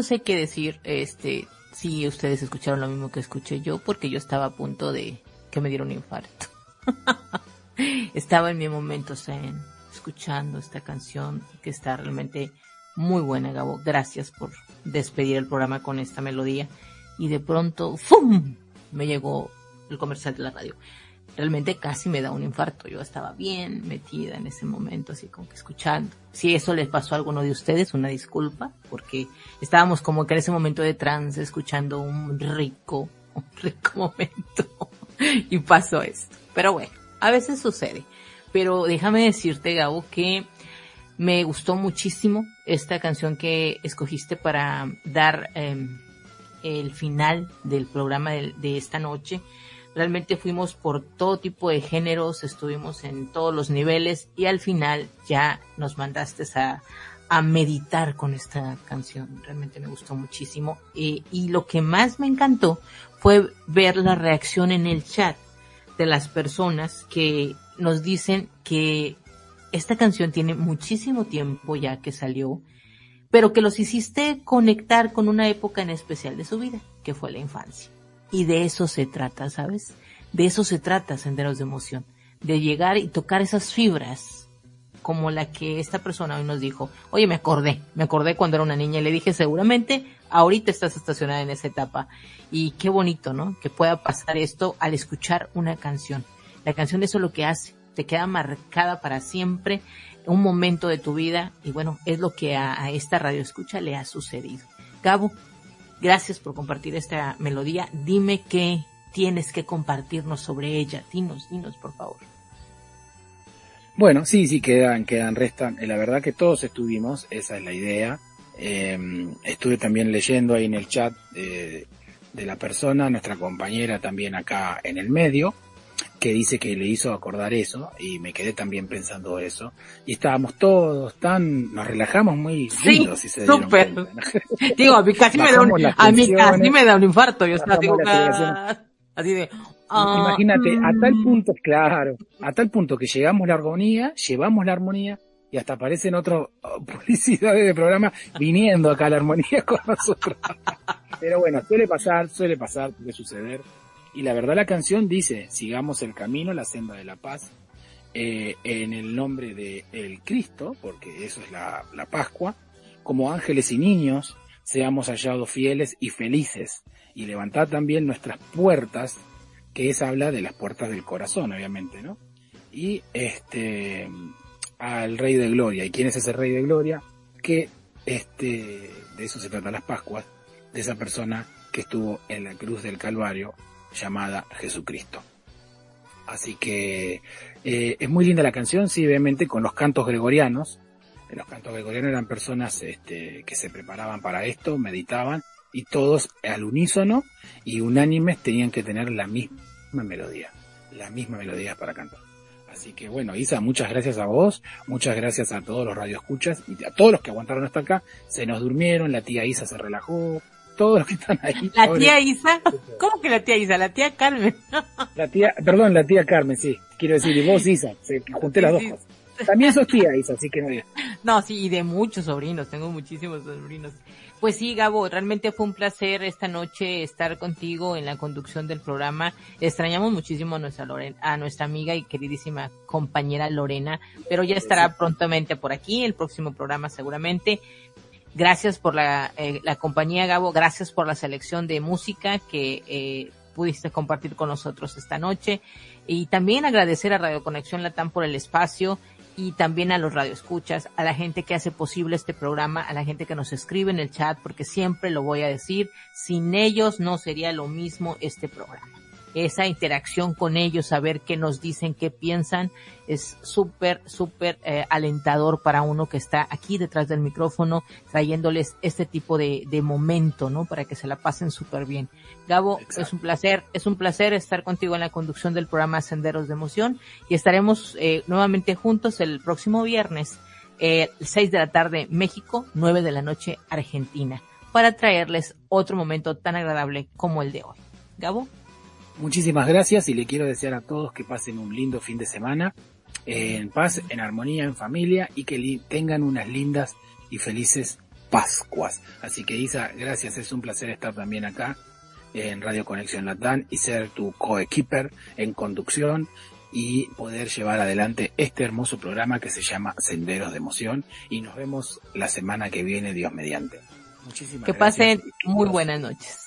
No sé qué decir, este, si ustedes escucharon lo mismo que escuché yo, porque yo estaba a punto de que me diera un infarto. estaba en mi momento zen, escuchando esta canción que está realmente muy buena, Gabo. Gracias por despedir el programa con esta melodía. Y de pronto, ¡fum! me llegó el comercial de la radio. Realmente casi me da un infarto. Yo estaba bien metida en ese momento, así como que escuchando. Si eso les pasó a alguno de ustedes, una disculpa, porque estábamos como que en ese momento de trance escuchando un rico, un rico momento. y pasó esto. Pero bueno, a veces sucede. Pero déjame decirte, Gabo, que me gustó muchísimo esta canción que escogiste para dar eh, el final del programa de, esta noche. Realmente fuimos por todo tipo de géneros, estuvimos en todos los niveles y al final ya nos mandaste a, a meditar con esta canción. Realmente me gustó muchísimo. Y lo que más me encantó fue ver la reacción en el chat de las personas que nos dicen que esta canción tiene muchísimo tiempo ya que salió, pero que los hiciste conectar con una época en especial de su vida, que fue la infancia. Y de eso se trata, ¿sabes? De eso se trata Senderos de Emoción, de llegar y tocar esas fibras, como la que esta persona hoy nos dijo, oye, me acordé, me acordé cuando era una niña y le dije, seguramente ahorita estás estacionada en esa etapa. Y qué bonito, ¿no? Que pueda pasar esto al escuchar una canción. La canción eso es lo que hace, te queda marcada para siempre un momento de tu vida y bueno, es lo que a, a esta radio escucha le ha sucedido. Gabo, gracias por compartir esta melodía. Dime qué tienes que compartirnos sobre ella. Dinos, dinos, por favor. Bueno, sí, sí, quedan, quedan, restan. La verdad que todos estuvimos, esa es la idea. Eh, estuve también leyendo ahí en el chat eh, de la persona, nuestra compañera también acá en el medio, que dice que le hizo acordar eso y me quedé también pensando eso y estábamos todos tan nos relajamos muy Sí, lindos si se dieron ¿no? Digo, a mí casi me da un, a mí casi me da un infarto. Yo estaba digo. "Ah", así de, ah, Imagínate, a tal mm. punto, claro, a tal punto que llegamos la armonía, llevamos la armonía y hasta aparecen otras publicidades de programa viniendo acá a la armonía con nosotros. Pero bueno, suele pasar, suele pasar, puede suceder. Y la verdad la canción dice, sigamos el camino, la senda de la paz, eh, en el nombre de el Cristo, porque eso es la, la Pascua, como ángeles y niños, seamos hallados fieles y felices, y levantar también nuestras puertas, que es habla de las puertas del corazón, obviamente, ¿no? Y este, al Rey de Gloria. ¿Y quién es ese Rey de Gloria? Que este, de eso se trata las Pascuas, de esa persona que estuvo en la cruz del Calvario llamada Jesucristo. Así que eh, es muy linda la canción, sí, obviamente con los cantos gregorianos. Eh, Los cantos gregorianos eran personas este, que se preparaban para esto, meditaban y todos al unísono y unánimes tenían que tener la misma melodía, la misma melodía para cantar. Así que bueno, Isa, muchas gracias a vos, muchas gracias a todos los radioescuchas y a todos los que aguantaron hasta acá. Se nos durmieron, la tía Isa se relajó, todos los que están ahí. La pobre- tía Isa, ¿cómo que la tía Isa? La tía Carmen. La tía, perdón, la tía Carmen, sí. Quiero decir, y vos Isa, se, junté las dos cosas. También sos tía Isa, así que no digas. No, sí, y de muchos sobrinos, tengo muchísimos sobrinos. Pues sí, Gabo, realmente fue un placer esta noche estar contigo en la conducción del programa. Extrañamos muchísimo a nuestra Loren, a nuestra amiga y queridísima compañera Lorena, pero ya estará prontamente por aquí, el próximo programa seguramente. Gracias por la, eh, la compañía, Gabo, gracias por la selección de música que eh, pudiste compartir con nosotros esta noche. Y también agradecer a Radio Conexión Latam por el espacio y también a los radioescuchas, a la gente que hace posible este programa, a la gente que nos escribe en el chat, porque siempre lo voy a decir, sin ellos no sería lo mismo este programa. Esa interacción con ellos, saber qué nos dicen, qué piensan, es súper, súper eh, alentador para uno que está aquí detrás del micrófono, trayéndoles este tipo de, de momento, ¿no? Para que se la pasen súper bien. Gabo, Exacto. es un placer, es un placer estar contigo en la conducción del programa Senderos de Emoción y estaremos eh, nuevamente juntos el próximo viernes, eh, 6 de la tarde México, 9 de la noche Argentina, para traerles otro momento tan agradable como el de hoy. Gabo, Muchísimas gracias y le quiero desear a todos que pasen un lindo fin de semana, en paz, en armonía, en familia y que tengan unas lindas y felices Pascuas. Así que Isa, gracias, es un placer estar también acá en Radio Conexión Latán y ser tu coequiper en conducción y poder llevar adelante este hermoso programa que se llama Senderos de Emoción y nos vemos la semana que viene, Dios mediante. Muchísimas que gracias. pasen muy buenas noches.